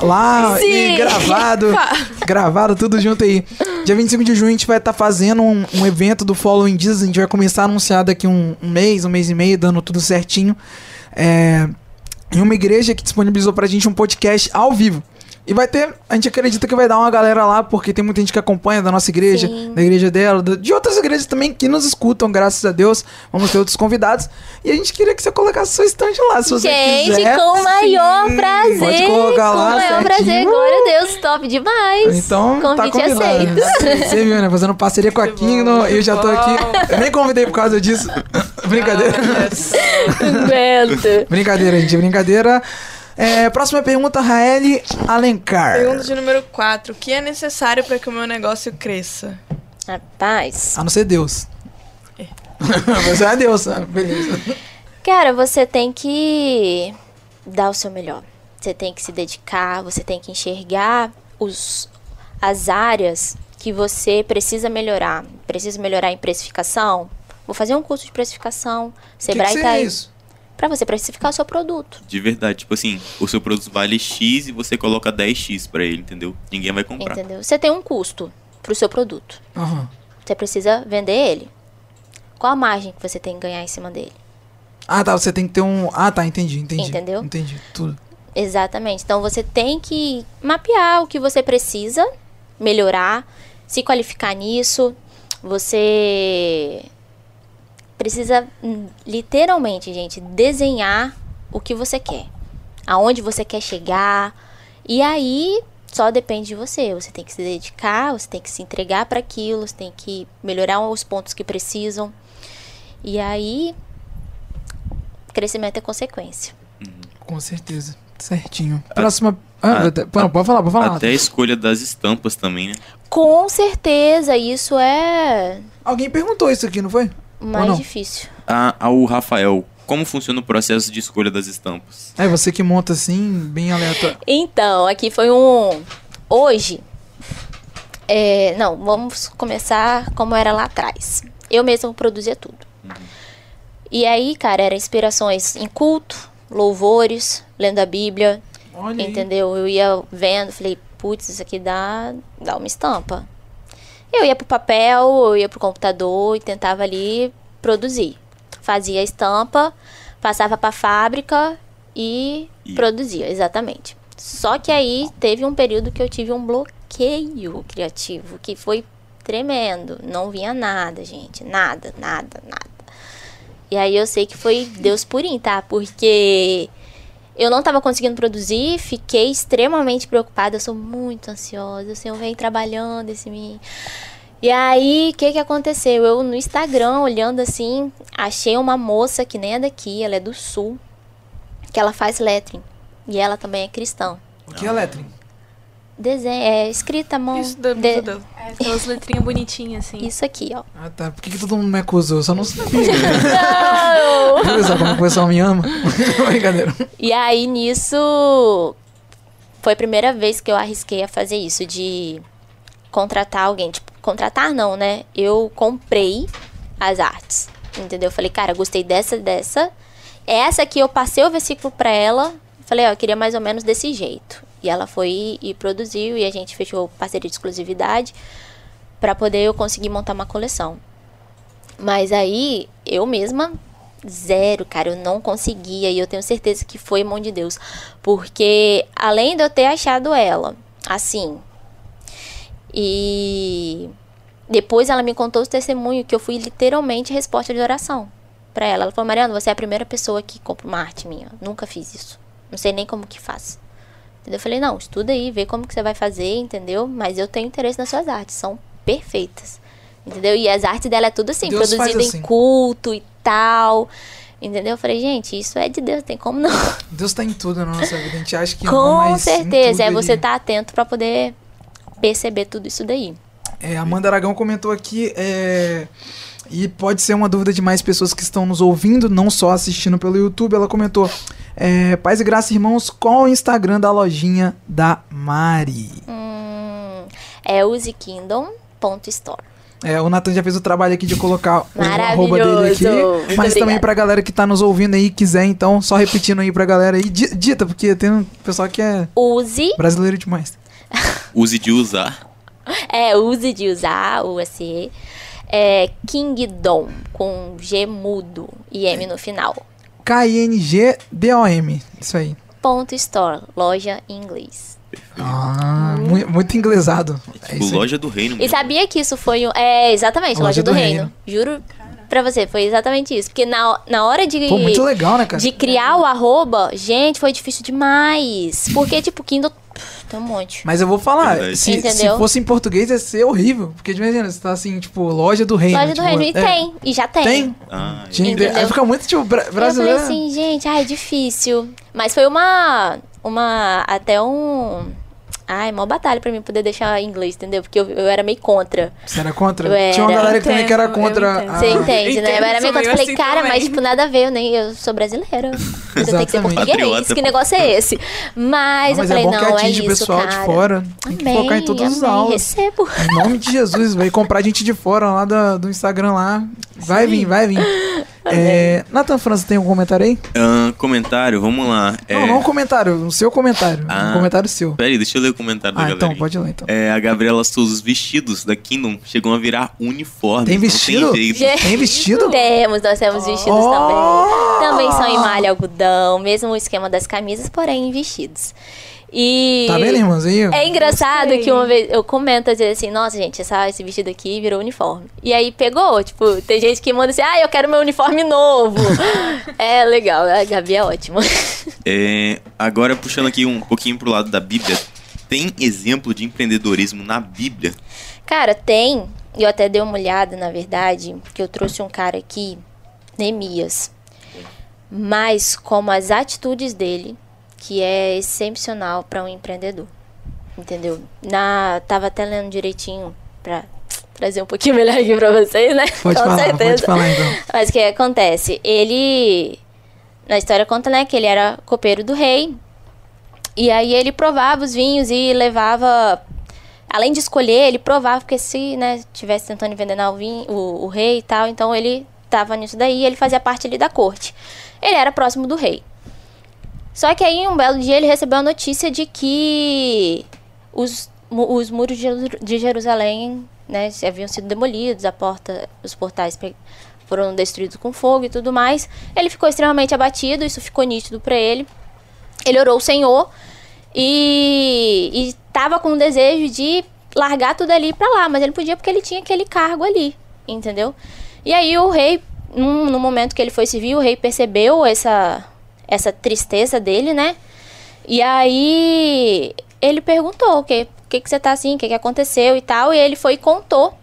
Lá Sim. e gravado. [laughs] gravado, tudo junto aí. Dia 25 de junho a gente vai estar fazendo um, um evento do Following Jesus. A gente vai começar a anunciar daqui um, um mês, um mês e meio, dando tudo certinho. É, em uma igreja que disponibilizou pra gente um podcast ao vivo. E vai ter, a gente acredita que vai dar uma galera lá, porque tem muita gente que acompanha da nossa igreja, Sim. da igreja dela, de outras igrejas também que nos escutam, graças a Deus. Vamos ter outros convidados. E a gente queria que você colocasse seu estande lá, se você Gente, quiser. com o maior Sim, prazer. Pode colocar com lá, o maior certinho. prazer. Glória a Deus, top demais. Então, tá Convite convidado. aceito. [laughs] Você viu, né? Fazendo parceria com a muito Eu já tô aqui. Eu nem convidei por causa disso. [laughs] Brincadeira. Brincadeira, gente. Brincadeira. É, próxima pergunta, Raeli Alencar. Pergunta de número 4. O que é necessário para que o meu negócio cresça? Rapaz. A não ser Deus. [laughs] Você é Deus, beleza. Cara, você tem que dar o seu melhor. Você tem que se dedicar, você tem que enxergar os, as áreas que você precisa melhorar. Precisa melhorar em precificação? Vou fazer um curso de precificação. O que, Sebrae que tá seria aí. isso? Pra você precificar o seu produto. De verdade, tipo assim, o seu produto vale X e você coloca 10X pra ele, entendeu? Ninguém vai comprar. Entendeu? Você tem um custo pro seu produto. Aham. Você precisa vender ele. Qual a margem que você tem que ganhar em cima dele? Ah, tá. Você tem que ter um. Ah, tá. Entendi, entendi. Entendeu? Entendi. Tudo. Exatamente. Então você tem que mapear o que você precisa melhorar, se qualificar nisso. Você precisa hum, literalmente, gente, desenhar o que você quer, aonde você quer chegar. E aí só depende de você. Você tem que se dedicar, você tem que se entregar para aquilo, você tem que melhorar os pontos que precisam. E aí crescimento é consequência. Com certeza. Certinho. Próxima. Ah, até- não, pode falar, pode falar. Até a escolha das estampas também, né? Com certeza, isso é Alguém perguntou isso aqui, não foi? Mais difícil. A, ao Rafael, como funciona o processo de escolha das estampas? É você que monta assim, bem aleatório. Então, aqui foi um. Hoje. é, não, vamos começar como era lá atrás. Eu mesma produzia tudo. E aí, cara, eram inspirações em culto, louvores, lendo a Bíblia, Olha aí. entendeu? Eu ia vendo, falei, putz, isso aqui dá, dá uma estampa. Eu ia pro papel, eu ia pro computador e tentava ali produzir. Fazia a estampa, passava pra fábrica e E- produzia, exatamente. Só que aí teve um período que eu tive um bloqueio criativo, que foi tremendo. Não vinha nada, gente. Nada, nada, nada. E aí eu sei que foi Deus purinho, tá? Porque eu não tava conseguindo produzir, fiquei extremamente preocupada. Eu sou muito ansiosa. O Senhor vem trabalhando esse mim. E aí, o que que aconteceu? Eu no Instagram, olhando assim, achei uma moça que nem é daqui, ela é do sul, que ela faz lettering. E ela também é cristã. O que é lettering? Desenho, é escrita à mão. Isso, do, de-. É, aquelas letrinhas bonitinhas, assim. Isso aqui, ó. Ah, tá. Por que, que todo mundo me acusou? Eu só não sabia. [laughs] Não! Só como o pessoal me ama? [laughs] Brincadeira. E aí nisso foi a primeira vez que eu arrisquei a fazer isso de contratar alguém, tipo, contratar não, né? Eu comprei as artes. Entendeu? Eu falei, cara, gostei dessa dessa. Essa aqui eu passei o versículo pra ela. Falei, ó, eu queria mais ou menos desse jeito. E ela foi e produziu e a gente fechou parceria de exclusividade pra poder eu conseguir montar uma coleção. Mas aí, eu mesma, zero, cara, eu não conseguia. E eu tenho certeza que foi mão de Deus. Porque, além de eu ter achado ela, assim. E depois ela me contou o testemunho que eu fui literalmente resposta de oração pra ela. Ela falou: Mariana, você é a primeira pessoa que compra uma arte minha. Nunca fiz isso. Não sei nem como que faz. Eu falei: não, estuda aí, vê como que você vai fazer, entendeu? Mas eu tenho interesse nas suas artes. São perfeitas. Entendeu? E as artes dela é tudo assim, Deus assim. em culto e tal. Entendeu? Eu falei, gente, isso é de Deus, tem como não. [laughs] Deus tá em tudo na nossa vida. A gente acha que não, Com mas em certeza. É você ele- tá atento pra poder perceber tudo isso daí. É, a Amanda Aragão comentou aqui, é, e pode ser uma dúvida de mais pessoas que estão nos ouvindo, não só assistindo pelo YouTube. Ela comentou: é, Paz e Graça, irmãos, qual o Instagram da lojinha da Mari? Hum, é usekingdom.store. É, o Nathan já fez o trabalho aqui de colocar o arroba dele aqui. Muito mas também obrigada. pra galera que tá nos ouvindo aí, quiser, então, só repetindo aí pra galera aí. Di- Dita, porque tem um pessoal que é Use, brasileiro demais. Use de usar. [laughs] é, use de usar, o SE. É Kingdom, com G mudo e M no final. K-I-N-G-D-O-M. Isso aí. Ponto store, loja em inglês. Ah, mu- muito inglesado. É Tipo, loja do reino. E mesmo. sabia que isso foi um. É, exatamente, Loja loja, do do, Reino. reino. Juro pra você, foi exatamente isso. Porque na, na hora de. Pô, muito legal, né, cara? De criar o arroba, gente, foi difícil demais. Porque, tipo, Kindle. Tem um monte. Mas eu vou falar, se, se fosse em português ia ser horrível. Porque imagina, você tá assim, tipo, loja do reino. Loja do tipo, Reino. E é, tem. E já tem. Tem? Ah? Aí fica muito, tipo, bra Eu brasileiro. falei assim, gente, ai, difícil. Mas foi uma. Uma. Até um. Ai, mó batalha pra mim poder deixar inglês, entendeu? Porque eu, eu era meio contra. Você era contra? Eu Tinha uma era. galera que também que era eu contra. Você entende, né? Eu era meio contra. meio Falei, assim cara, também. mas tipo, nada a ver, eu nem eu sou brasileira. Eu tenho que ser português. Patriota, que negócio é esse? Mas, mas eu falei, é bom que não, é atinge o isso, pessoal cara. de fora. Tem que focar em todas as amém, aulas. recebo. Em nome de Jesus, vai comprar gente de fora lá da- do Instagram lá. Vai vir, vai vir. É, Nathan França, tem um comentário aí? Ah, comentário, vamos lá. É, Não, não um comentário, o seu comentário. Ah. Um comentário seu. Peraí, deixa eu ler o comentário da Ah, galera. então, pode ler então. É, a Gabriela Souza, os vestidos da Kingdom chegam a virar uniforme. Tem vestido? Tem Tem vestido? Temos, nós temos vestidos Oh! também. Também são em malha algodão, mesmo o esquema das camisas, porém em vestidos. E Tá vendo, irmãozinho? É engraçado Gostei. que uma vez eu comento às vezes assim, nossa, gente, essa, esse vestido aqui virou uniforme. E aí pegou, tipo, tem gente que manda assim, ah, eu quero meu uniforme novo. [laughs] é legal, a Gabi é ótima. É, agora, puxando aqui um pouquinho pro lado da Bíblia, tem exemplo de empreendedorismo na Bíblia? Cara, tem, e eu até dei uma olhada, na verdade, que eu trouxe um cara aqui, Neemias. Mas como as atitudes dele, que é excepcional para um empreendedor. Entendeu? Na, tava até lendo direitinho pra trazer um pouquinho melhor aqui pra vocês, né? Pode Com falar, certeza. pode falar então. [laughs] Mas o que acontece? Ele. Na história conta, né, que ele era copeiro do rei. E aí ele provava os vinhos e levava. Além de escolher, ele provava, porque se, né, tivesse tentando envenenar o, vinho, o, o rei e tal, então ele tava nisso daí, ele fazia parte ali da corte. Ele era próximo do rei. Só que aí, um belo dia, ele recebeu a notícia de que os, os muros de Jeru- de Jerusalém, né, haviam sido demolidos, a porta, os portais foram destruídos com fogo e tudo mais. Ele ficou extremamente abatido, isso ficou nítido para ele. Ele orou ao Senhor e e tava com o desejo de largar tudo ali pra lá, mas ele podia porque ele tinha aquele cargo ali, entendeu? E aí o rei, no momento que ele foi civil, o rei percebeu essa essa tristeza dele, né? E aí ele perguntou o que, que que você tá assim, o que que aconteceu e tal, e ele foi e contou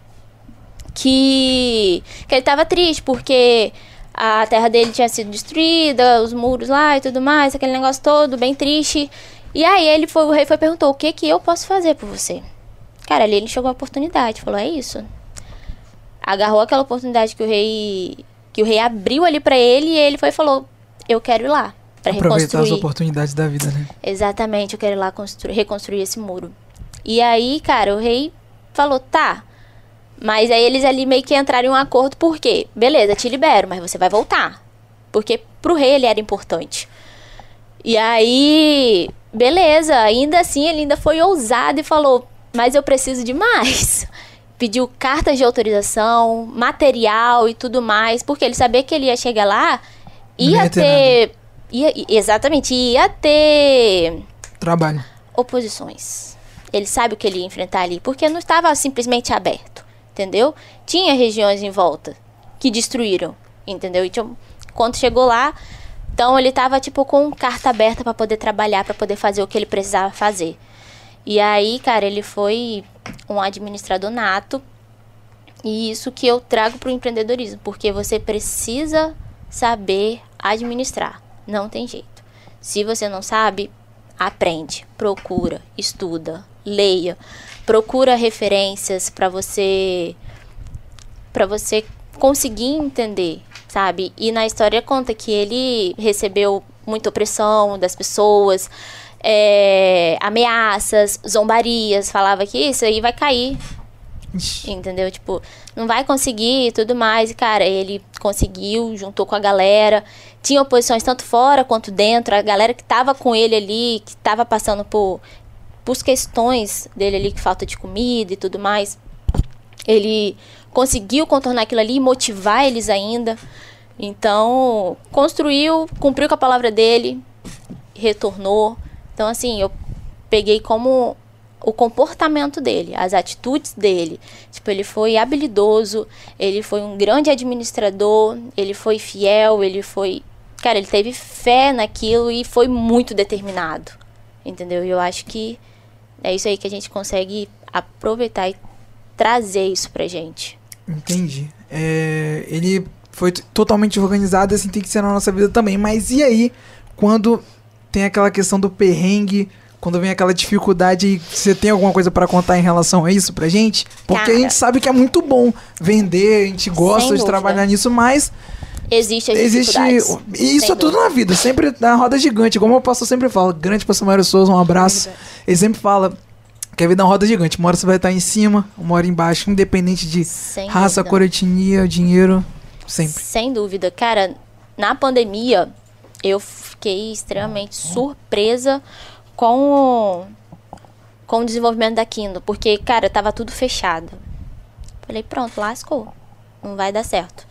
que, que ele tava triste porque a terra dele tinha sido destruída, os muros lá e tudo mais, aquele negócio todo, bem triste. E aí ele foi, o rei foi perguntou: "O que que eu posso fazer por você?" Cara, ali ele chegou a oportunidade, falou: "É isso." Agarrou aquela oportunidade que o rei que o rei abriu ali pra ele e ele foi e falou: "Eu quero ir lá para Aproveitar as reconstruir." oportunidades da vida, né? Exatamente, eu quero ir lá constru- reconstruir esse muro. E aí, cara, o rei falou, tá. Mas aí eles ali meio que entraram em um acordo, por quê? Beleza, te libero, mas você vai voltar. Porque pro rei ele era importante. E aí, beleza, ainda assim ele ainda foi ousado e falou, mas eu preciso de mais. [laughs] Pediu cartas de autorização, material e tudo mais, porque ele sabia que ele ia chegar lá, ia ia ter ter. Ia, exatamente, ia ter Trabalho. oposições. Ele sabe o que ele ia enfrentar ali, porque não estava simplesmente aberto, entendeu? Tinha regiões em volta que destruíram, entendeu? Então, quando chegou lá, então ele estava tipo com carta aberta para poder trabalhar, para poder fazer o que ele precisava fazer. E aí, cara, ele foi um administrador nato. E isso que eu trago para o empreendedorismo, porque você precisa saber administrar, não tem jeito. Se você não sabe, aprende, procura, estuda, leia, procura referências para você para você conseguir entender, sabe? E na história conta que ele recebeu muita opressão das pessoas, é, ameaças, zombarias, falava que isso aí vai cair, entendeu? Tipo, não vai conseguir e tudo mais. E, cara, ele conseguiu, juntou com a galera. Tinha oposições tanto fora quanto dentro. A galera que tava com ele ali, que tava passando por, por questões dele ali, que falta de comida e tudo mais. Ele conseguiu contornar aquilo ali e motivar eles ainda. Então, construiu, cumpriu com a palavra dele, retornou. Então, assim, eu peguei como o comportamento dele, as atitudes dele. Tipo, ele foi habilidoso, ele foi um grande administrador, ele foi fiel, ele foi. Cara, ele teve fé naquilo e foi muito determinado. Entendeu? E eu acho que é isso aí que a gente consegue aproveitar e trazer isso pra gente. Entendi. É, ele foi totalmente organizado, assim tem que ser na nossa vida também. Mas e aí, quando tem aquela questão do perrengue, quando vem aquela dificuldade, você tem alguma coisa pra contar em relação a isso pra gente? Porque a Cara. gente sabe que é muito bom vender, a gente gosta de dúvida. trabalhar nisso, mas Existe as existe. E isso sem é tudo dúvida. na vida, sempre na roda gigante. Como o pastor sempre fala, grande pastor Mário Souza, um abraço. Ele sempre fala que a vida é uma roda gigante. Uma hora você vai estar em cima, uma hora embaixo, independente de Sem raça, dúvida. cor, etnia, dinheiro. Sempre. Sem dúvida. Cara, na pandemia, eu fiquei extremamente surpresa com o, com o desenvolvimento da Kindle. Porque, cara, tava tudo fechado. Falei, pronto, lascou. Não vai dar certo.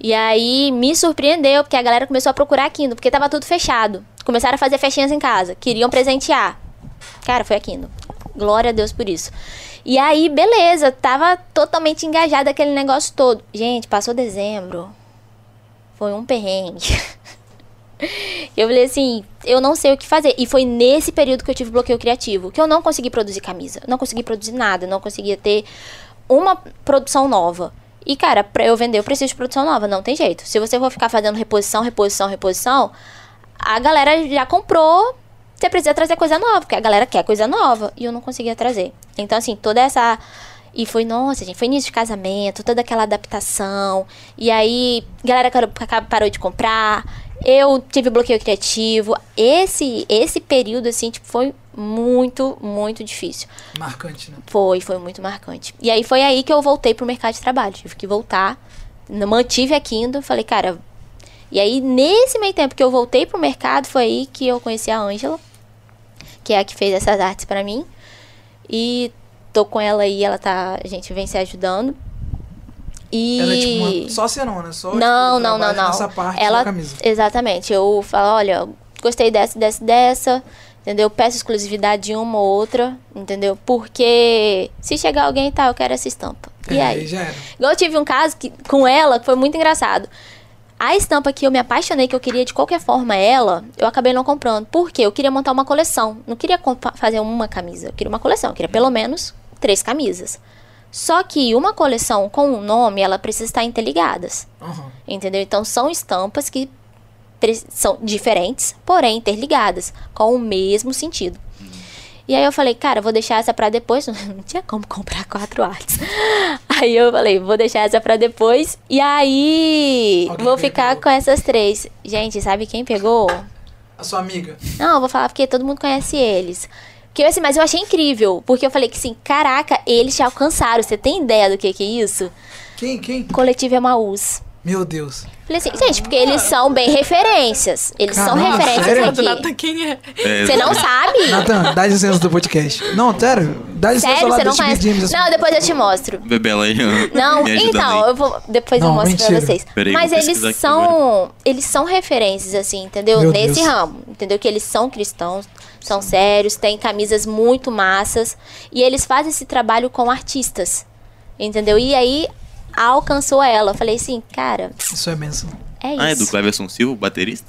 E aí me surpreendeu, porque a galera começou a procurar a Kindle, porque tava tudo fechado. Começaram a fazer festinhas em casa, queriam presentear. Cara, foi a Kindle. Glória a Deus por isso. E aí, beleza, tava totalmente engajada aquele negócio todo. Gente, passou dezembro. Foi um perrengue. [laughs] Eu falei assim, eu não sei o que fazer. E foi nesse período que eu tive bloqueio criativo, que eu não consegui produzir camisa, não consegui produzir nada, não conseguia ter uma produção nova. E, cara, pra eu vender, eu preciso de produção nova, não tem jeito. Se você for ficar fazendo reposição, reposição, reposição, a galera já comprou, você precisa trazer coisa nova, porque a galera quer coisa nova. E eu não conseguia trazer. Então, assim, toda essa. E foi, nossa, gente, foi início de casamento, toda aquela adaptação. E aí, galera parou de comprar. Eu tive bloqueio criativo. Esse esse período, assim, tipo, foi muito, muito difícil. Marcante, né? Foi, foi muito marcante. E aí foi aí que eu voltei pro mercado de trabalho. Tive que voltar. Mantive a Kindle. Falei, cara. E aí, nesse meio tempo que eu voltei pro mercado, foi aí que eu conheci a Ângela, que é a que fez essas artes pra mim. E tô com ela aí, ela tá. A gente vem se ajudando. E. Ela é tipo uma... Só você não, né? Só, tipo, Não, não, não, não. Nessa parte Ela, da camisa. Exatamente. Eu falo, olha, gostei dessa, dessa, dessa. Entendeu? Peço exclusividade de uma ou outra, entendeu? Porque se chegar alguém e tal, eu quero essa estampa. E É, aí? já era. Igual eu tive um caso que, com ela que foi muito engraçado. A estampa que eu me apaixonei, que eu queria de qualquer forma ela, eu acabei não comprando. Por quê? Eu queria montar uma coleção. Não queria fazer uma camisa. Eu queria uma coleção. Eu queria pelo menos três camisas. Só que uma coleção com um nome, ela precisa estar interligadas. Aham. Entendeu? Então são estampas que são diferentes, porém interligadas, com o mesmo sentido. E aí eu falei, cara, vou deixar essa pra depois. [laughs] Não tinha como comprar quatro artes. [laughs] Aí eu falei, vou deixar essa pra depois. E aí Alguém vou pegou. ficar com essas três. Gente, sabe quem pegou? A sua amiga. Não, eu vou falar porque todo mundo conhece eles. Porque, assim, mas eu achei incrível. Porque eu falei que assim, caraca, eles te alcançaram. Você tem ideia do que, que é isso? Quem? Quem? Coletivo Emaús. Meu Deus. Falei assim, gente, porque eles são bem referências. Eles são Caramba, referências sério? Aqui. Natan, quem é? É, Você não sabe? Natan, dá licença do podcast. Não, sério. Dá licença Sério, lá você não conhece? James. Não, depois eu te mostro. Bebela aí. Não, então, aí. eu vou. Depois eu Não, mostro pra mentira. vocês. Peraí, Mas eles são. Eles são referências, assim, entendeu? Meu Nesse Deus. ramo. Entendeu? Que eles são cristãos, são sérios, têm camisas muito massas. E eles fazem esse trabalho com artistas. Entendeu? E aí alcançou ela. Eu Falei assim, cara, Isso é benção. é isso. Ah, é do Cleverson Silva, o baterista?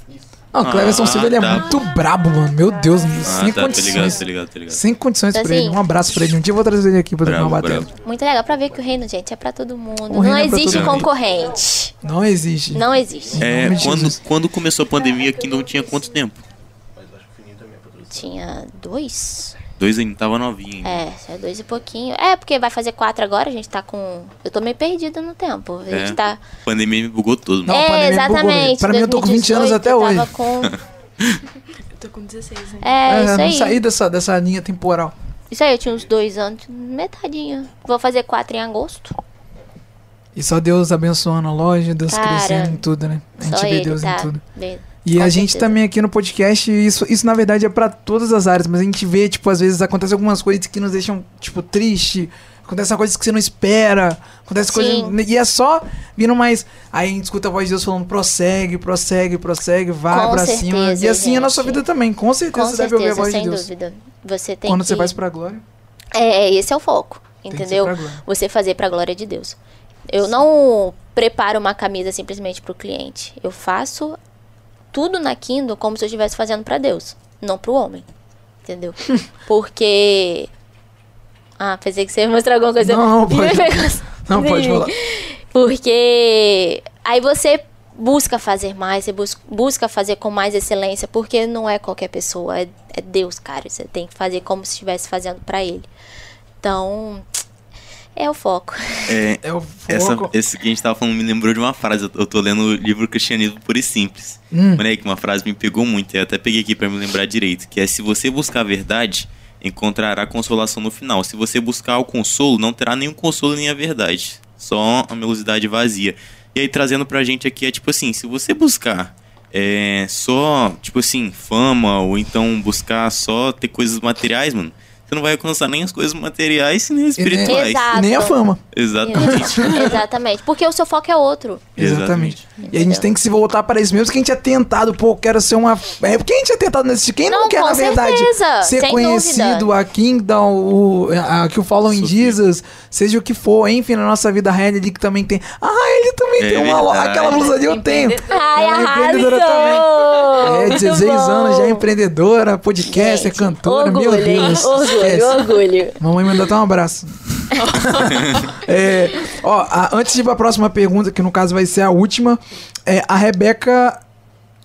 Não, o Cleverson Ah, Silva, ele é tá. muito brabo, mano. Meu Deus, Ah, sem tá, tô ligado, condições. tô ligado, tô ligado. Sem condições Então, pra ele. assim- Um abraço pra ele. Um dia eu vou trazer ele aqui pra trocar uma Bravo, bateria. Muito legal pra ver que o reino, gente, é pra todo mundo. O Não é existe mundo. concorrente. Não existe. Não existe. É, quando, quando começou a pandemia, Kingdom tinha quanto tempo? Tinha dois? Dois ainda, tava novinho. É, é dois e pouquinho. É, porque vai fazer quatro agora, a gente tá com. Eu tô meio perdida no tempo. A gente É. tá. A pandemia me bugou todo. Não, a é, pandemia exatamente. Pra mim, eu tô com 20 anos 2018 até eu hoje. Tava com... [laughs] Eu tô com 16 ainda. É, isso eu não aí. saí dessa, dessa linha temporal. Isso aí, eu tinha uns dois anos, metadinho. Vou fazer quatro em agosto. E só Deus abençoando a loja, Deus Cara, crescendo em tudo, né? A gente Só vê ele Deus tá. em tudo. Bem- E Com a gente certeza. também aqui no podcast, isso, isso na verdade é pra todas as áreas, mas a gente vê, tipo, às vezes acontece algumas coisas que nos deixam, tipo, triste. Acontecem coisas que você não espera. Acontece coisas. Sim. E é só vindo mais. Aí a gente escuta a voz de Deus falando: prossegue, prossegue, prossegue, vai Com pra cima. certeza, E assim é a nossa gente. vida também. Com certeza Com você deve ouvir a certeza, voz de sem Deus. dúvida. Você tem Quando que... você faz pra glória, É, esse é o foco, tem entendeu? Você fazer pra glória de Deus. Eu não preparo uma camisa simplesmente pro cliente. Eu faço tudo na Kindle como se eu estivesse fazendo pra Deus, não pro homem. Entendeu? [laughs] Porque Ah, pensei que você ia mostrar alguma coisa. Não, [laughs] pode-. [laughs] Não, pode falar. Porque aí você busca fazer mais, você bus- busca fazer com mais excelência, porque não é qualquer pessoa, é, é Deus, cara. Você tem que fazer como se estivesse fazendo pra Ele. Então, é o foco. É, É o essa, foco. esse que a gente tava falando me lembrou de uma frase. Eu- Eu tô lendo o livro Cristianismo Puro e Simples. Hum. Moleque, uma frase me pegou muito. Eu até peguei aqui pra me lembrar direito. Que é: se você buscar a verdade, encontrará consolação no final. Se você buscar o consolo, não terá nenhum consolo nem a verdade. Só a melosidade vazia. E aí, trazendo pra gente aqui, é tipo assim: se você buscar é, só, tipo assim, fama, ou então buscar só ter coisas materiais, mano. Você não vai alcançar nem as coisas materiais nem as espirituais. Exato. Nem a fama. Exatamente. Exatamente. Porque o seu foco é outro. Exatamente. E a gente tem que se voltar para isso mesmo, que a gente é tentado, pô, quero ser uma. É porque a gente é tentado nesse. Quem não, Não, quer, na verdade, certeza, ser sem conhecido, dúvida. a Kingdom, o, a, que o Following. Jesus, seja o que for, enfim, na nossa vida real ali que também tem. Ah, ele também É tem uma verdade. aquela blusa ali eu tenho. Ai, Ela é empreendedora também. É, Muito 16 bom. anos, já é empreendedora, podcaster, Gente, cantora, orgulho, meu? Deus. Orgulho, esquece. orgulho. Mamãe mandou até um abraço. [laughs] É, ó, a- antes de ir pra próxima pergunta, que no caso vai ser a última, é, a Rebeca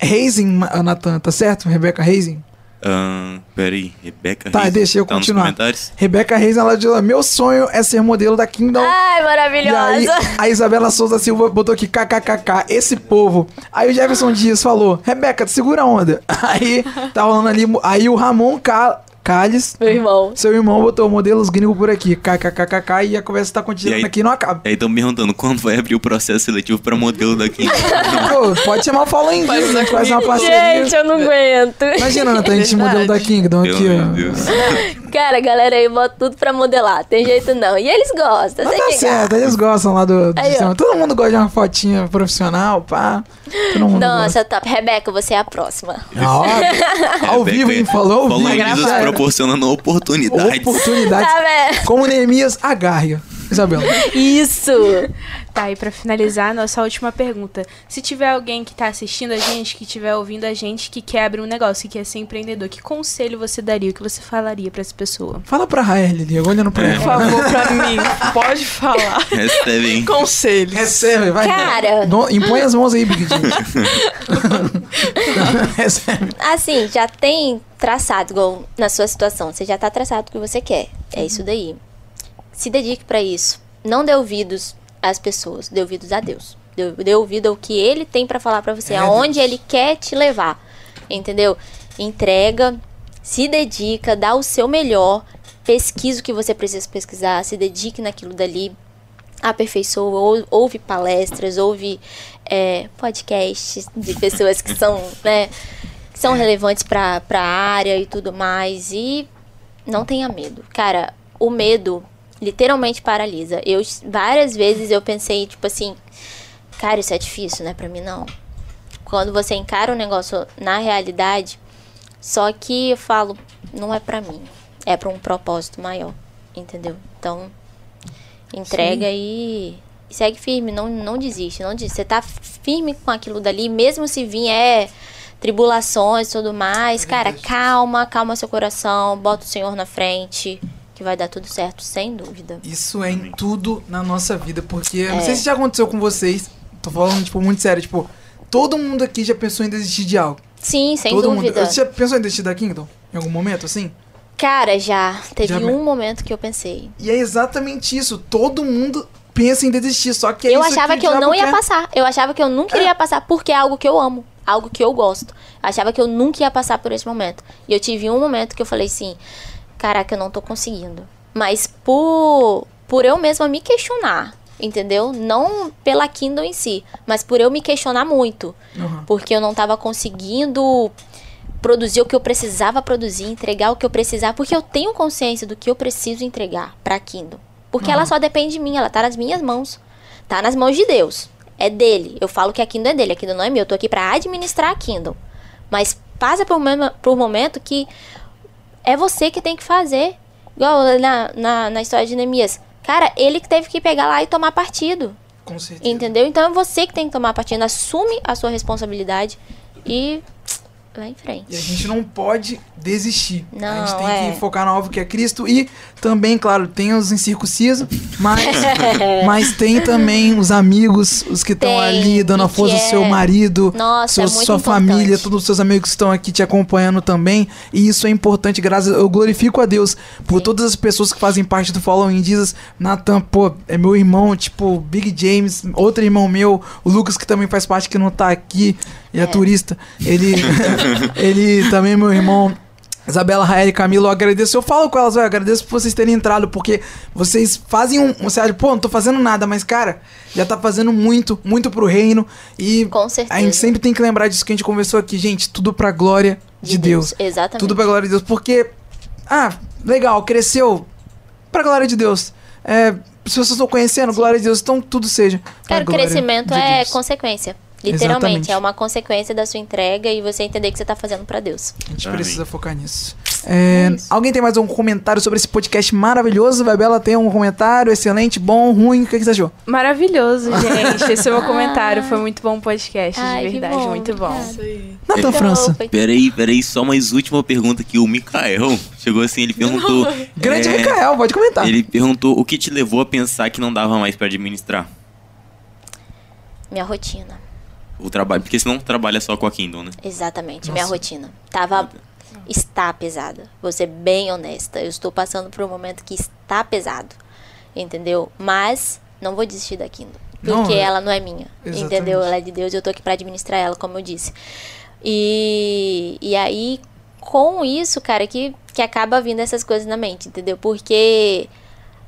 Reising, Natan, tá certo? Rebeca Reising? Ahn, peraí, Rebeca Tá, Reis, deixa eu tá continuar. comentários? Rebeca Reising, ela diz: Meu sonho é ser modelo da Kingdom. Ai, E aí, maravilhosa. a Isabela Souza Silva botou aqui kkkk, esse povo. Aí o Jefferson Dias falou: Rebeca, segura a onda. [laughs] Aí tá rolando ali. Aí o Ramon Ca- Calles, Meu irmão. seu irmão, botou modelos gringos por aqui, kkkk, e a conversa tá continuando E aí? aqui e não acaba. Aí estão me perguntando quando vai abrir o processo seletivo pra modelo daqui. [laughs] Pô, pode chamar o Faz Dias, uma né? Faz uma parceria. Gente, eu não aguento. Imagina, [laughs] Nathan, a gente Verdade. modelo da Kingdom aqui, amor ó. de Deus. [laughs] Cara, a galera aí bota tudo pra modelar. Tem jeito não. E eles gostam. Mas tá que certo, eles gostam lá do, do Aí. Todo mundo gosta de uma fotinha profissional, pá. Todo mundo gosta. Nossa, top. Rebeca, você é a próxima. Ah, ao vivo, hein? Falou Falou proporcionando oportunidades. Oportunidades. Tá? Como Neemias, agarre. Isabela. Isso. Tá, e pra finalizar, nossa última pergunta. Se tiver alguém que tá assistindo a gente, que estiver ouvindo a gente, que quer abrir um negócio, que quer ser empreendedor, que conselho você daria? O que você falaria pra essa pessoa? Fala pra Rael ali, olhando pra Por ela. favor, pra mim, pode falar. Recebe, hein? Conselhos. Recebe, vai. Cara. No- impõe as mãos aí, Big. [laughs] Recebe. Assim, já tem traçado, igual na sua situação. Você já tá traçado o que você quer. É isso daí. Se dedique pra isso. Não dê ouvidos às pessoas, dê ouvidos a Deus. Dê, dê ouvido ao que Ele tem pra falar pra você, É, aonde Deus. Ele quer te levar. Entendeu? Entrega, se dedica, dá o seu melhor, pesquisa o que você precisa pesquisar, se dedique naquilo dali, aperfeiçoa, ou- ouve palestras, ouve é, podcasts de pessoas que são, [laughs] né, que são relevantes para a área e tudo mais. E não tenha medo. Cara, o medo literalmente paralisa. Eu várias vezes eu pensei, tipo assim, cara, isso é difícil, né, pra mim não. Quando você encara um negócio na realidade, só que eu falo, não é pra mim, é pra um propósito maior, entendeu? Então, entrega e, e segue firme, não, não desiste, não desiste. Você tá firme com aquilo dali, mesmo se vier tribulações e tudo mais, cara, calma, calma seu coração, bota o Senhor na frente, que vai dar tudo certo, sem dúvida. Isso é em tudo na nossa vida, porque eu não É. sei se já aconteceu com vocês. Tô falando, tipo, muito sério. Tipo, todo mundo aqui já pensou em desistir de algo. Sim, sem todo dúvida. mundo. Você já pensou em desistir da Kingdom? Em algum momento, assim? Cara, já teve Já me- um momento que eu pensei. E é exatamente isso. Todo mundo pensa em desistir, só que é eu isso achava o que eu não ia quer. passar. Eu achava que eu nunca iria passar porque é algo que eu amo, algo que eu gosto. Achava que eu nunca ia passar por esse momento. E eu tive um momento que eu falei assim: caraca, eu não tô conseguindo. Mas por, por eu mesma me questionar, entendeu? Não pela Kindle em si, mas por eu me questionar muito. Uhum. Porque eu não tava conseguindo produzir o que eu precisava produzir, entregar o que eu precisava, porque eu tenho consciência do que eu preciso entregar pra Kindle. Porque ela só depende de mim, ela tá nas minhas mãos. Tá nas mãos de Deus. É dele. Eu falo que a Kindle é dele, a Kindle não é minha. Eu tô aqui pra administrar a Kindle. Mas passa por um momento que é você que tem que fazer. Igual na, na, na história de Neemias. Cara, ele que teve que pegar lá e tomar partido. Com certeza. Entendeu? Então é você que tem que tomar partido. Assume a sua responsabilidade e vai em E a frente. gente não pode desistir. a Não, gente tem é. que focar no alvo que é Cristo. E também, claro, tem os incircuncisos, mas, [laughs] mas tem também os amigos, os que estão ali dando a força ao seu é- marido, Nossa, seu- é sua importante. família, todos os seus amigos que estão aqui te acompanhando também. E isso é importante, graças Eu glorifico a Deus por Sim. todas as pessoas que fazem parte do Following Jesus. Nathan, pô, é meu irmão, tipo, Big James, outro irmão meu, o Lucas, que também faz parte, que não tá aqui, e é, É. turista. Ele, [laughs] ele também meu irmão. Isabela, Rael e Camilo, eu agradeço. Eu falo com elas, eu agradeço por vocês terem entrado, porque vocês fazem um. Você acha, pô, não tô fazendo nada, mas, cara, já tá fazendo muito, muito pro reino. E Com certeza. a gente sempre tem que lembrar disso que a gente conversou aqui, gente. Tudo pra glória de, Deus. Exatamente. Tudo pra glória de Deus. Porque, ah, legal, cresceu pra glória de Deus. É, se vocês estão conhecendo, glória de Deus, então tudo seja. Cara, o crescimento de é Deus. consequência. Literalmente, Exatamente. é uma consequência da sua entrega e você entender que você tá fazendo pra Deus. A gente Amém. precisa focar nisso. É, É alguém tem mais algum comentário sobre esse podcast maravilhoso? Vabela tem um comentário excelente, bom, ruim? O que, que você achou? Maravilhoso, [laughs] gente. Esse é o meu comentário. Foi muito bom o podcast, Ai, de verdade. bom, muito bom. Isso aí. Natan Então, França. foi- Peraí, peraí, só mais última pergunta que o Mikael chegou assim, ele perguntou. Grande é, Mikael, pode comentar. Ele perguntou o que te levou a pensar que não dava mais pra administrar Minha rotina. O trabalho, porque você não trabalha só com a Kindle, né? Exatamente, minha Nossa. rotina. Tava. Está pesada. Vou ser bem honesta. Eu estou passando por um momento que está pesado. Entendeu? Mas não vou desistir da Kindle. Não, Porque é- ela não é minha. Exatamente. Entendeu? Ela é de Deus e eu tô aqui pra administrar ela, como eu disse. E, e aí, com isso, cara, que, que acaba vindo essas coisas na mente, entendeu? Porque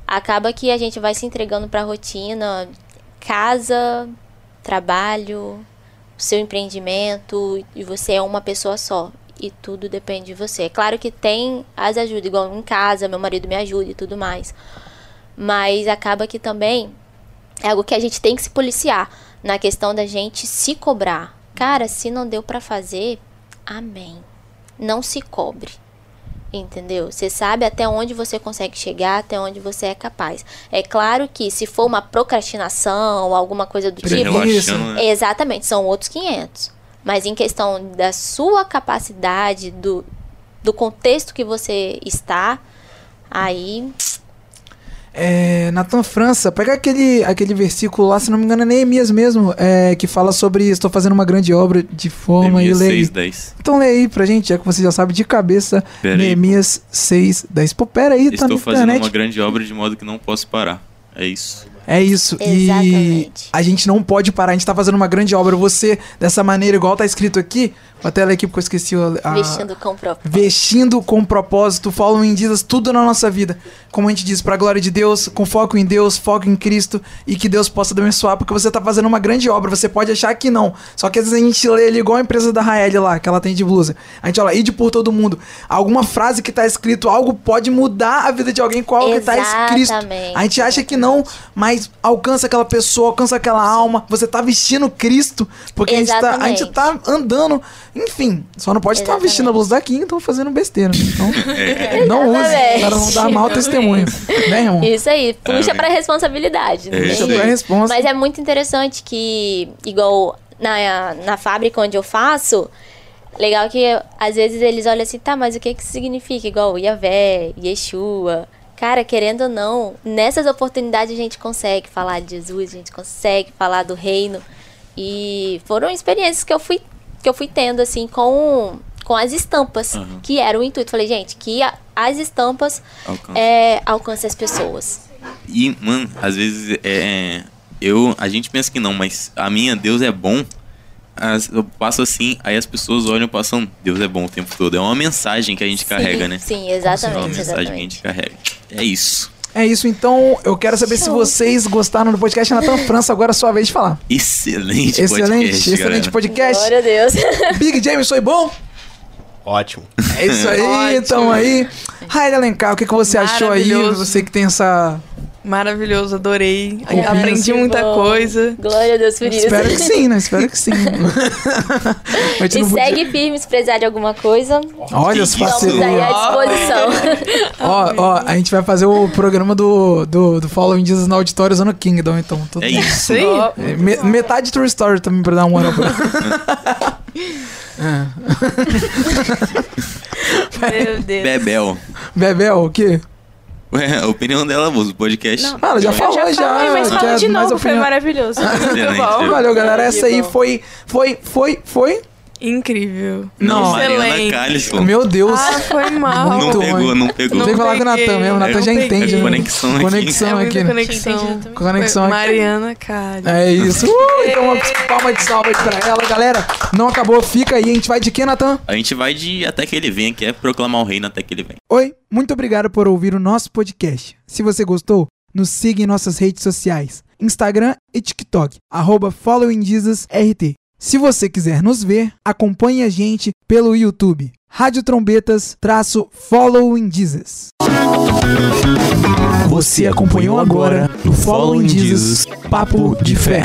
acaba que a gente vai se entregando pra rotina, casa, trabalho, seu empreendimento, e você é uma pessoa só. E tudo depende de você. É claro que tem as ajudas, igual em casa, meu marido me ajuda e tudo mais. Mas acaba que também é algo que a gente tem que se policiar na questão da gente se cobrar. Cara, se não deu pra fazer, amém. Não se cobre. Entendeu? Você sabe até onde você consegue chegar, até onde você é capaz. É claro que se for uma procrastinação ou alguma coisa do tipo, né? Exatamente, são outros 500. Mas em questão da sua capacidade, do, do contexto que você está, aí É, Natan França, pega aquele, aquele versículo lá, se não me engano é Neemias mesmo, é, que fala sobre estou fazendo uma grande obra de forma e Neemias lei. 6, 10. Então lê aí pra gente, já que você já sabe de cabeça, Pera aí. Neemias 6, 10. Pô, pera aí, tá Estou fazendo uma grande obra de modo que não posso parar. É isso. É isso. E Exatamente. a gente não pode parar, a gente tá fazendo uma grande obra. Você, dessa maneira, igual tá escrito aqui, vou até ler aqui porque eu esqueci a, vestindo com próprio. vestindo com propósito, following Jesus, tudo na nossa vida. Como a gente diz, pra glória de Deus, com foco em Deus, foco em Cristo e que Deus possa abençoar, porque você tá fazendo uma grande obra. Você pode achar que não. Só que às vezes a gente lê ali igual a empresa da Rael lá, que ela tem de blusa. A gente olha, ide por todo mundo. Alguma frase que tá escrito, algo pode mudar a vida de alguém com algo que tá escrito. A gente acha que não, mas alcança aquela pessoa, alcança aquela alma. Você tá vestindo Cristo, porque a gente, tá, a gente tá andando. Enfim, só não pode estar Exatamente. vestindo a blusa daqui, então fazendo besteira. Então, É, [laughs] não use, para não dar mau testemunho. Né, irmão? Isso aí, puxa Amém. pra responsabilidade. É isso Puxa pra resposta. Mas é muito interessante que, igual na, na fábrica onde eu faço, legal que às vezes eles olham assim, tá, mas o que que significa? Igual Yahvé, Yeshua. Cara, querendo ou não, nessas oportunidades a gente consegue falar de Jesus, a gente consegue falar do reino. E foram experiências que eu fui, que eu fui tendo, assim, com, com as estampas, Aham. que era o intuito. Falei, gente, que a- as estampas alcança. é, alcancem as pessoas. E, mano, às vezes é. Eu, a gente pensa que não, mas a minha Deus é bom. As- eu passo assim, aí as pessoas olham e passam, Deus é bom o tempo todo. É uma mensagem que a gente carrega, sim, né? Sim, É uma exatamente, mensagem que a exatamente. gente carrega. É isso. É isso, então eu quero saber se Show. vocês gostaram do podcast Natan [laughs] França. Agora é a sua vez de falar. Excelente, excelente, podcast, excelente galera. podcast. Glória a Deus. [laughs] Big James, foi bom? Ótimo. É isso aí, Ótimo. então aí. Raíla Alencar, o que, que você achou aí? Você que tem essa Maravilhoso, adorei. Aprendi muita Bom. coisa. Glória a Deus por isso. Espero que sim, né? Espero que sim. [laughs] Gente E não podia- segue firme se precisar de alguma coisa. Olha as Estamos Estamos aí à disposição. [laughs] Ó, ó, a gente vai fazer o programa do, do, do Following Jesus na Auditório Zona Kingdom, então. Tudo É isso. Sim. É, me- metade True Story também pra dar moral pra [laughs] É. Meu Deus. Bebel. Bebel, o quê? Ué, a opinião dela, moço, o podcast. Não. Ah, ela já Eu falou, já já. falei, mas fala de novo, foi maravilhoso. [laughs] Excelente. bom. Valeu, galera. Essa aí foi. Foi, foi, foi. Incrível. Não, Mariana Excelente. Calisson. Meu Deus. Ah, foi mal. Não muito pegou, ruim. não pegou. Não Tem que falar com o. Natan mesmo. O Natan já peguei. entende, né? Conexão aqui. Conexão é muita aqui. conexão. Conexão Foi aqui. Mariana Cali. É isso. Uh, então uma palma de salva aí pra ela, galera. Não acabou, fica aí. A gente vai de quê, Natan? A gente vai de até que ele venha, que é proclamar o reino até que ele venha. Oi, muito obrigado por ouvir o nosso podcast. Se você gostou, nos siga em nossas redes sociais, Instagram e TikTok, arroba Following Jesus RT. Se você quiser nos ver, acompanhe a gente pelo YouTube, Rádio Trombetas, traço Following Jesus. Você acompanhou agora no Following Jesus, Papo de Fé.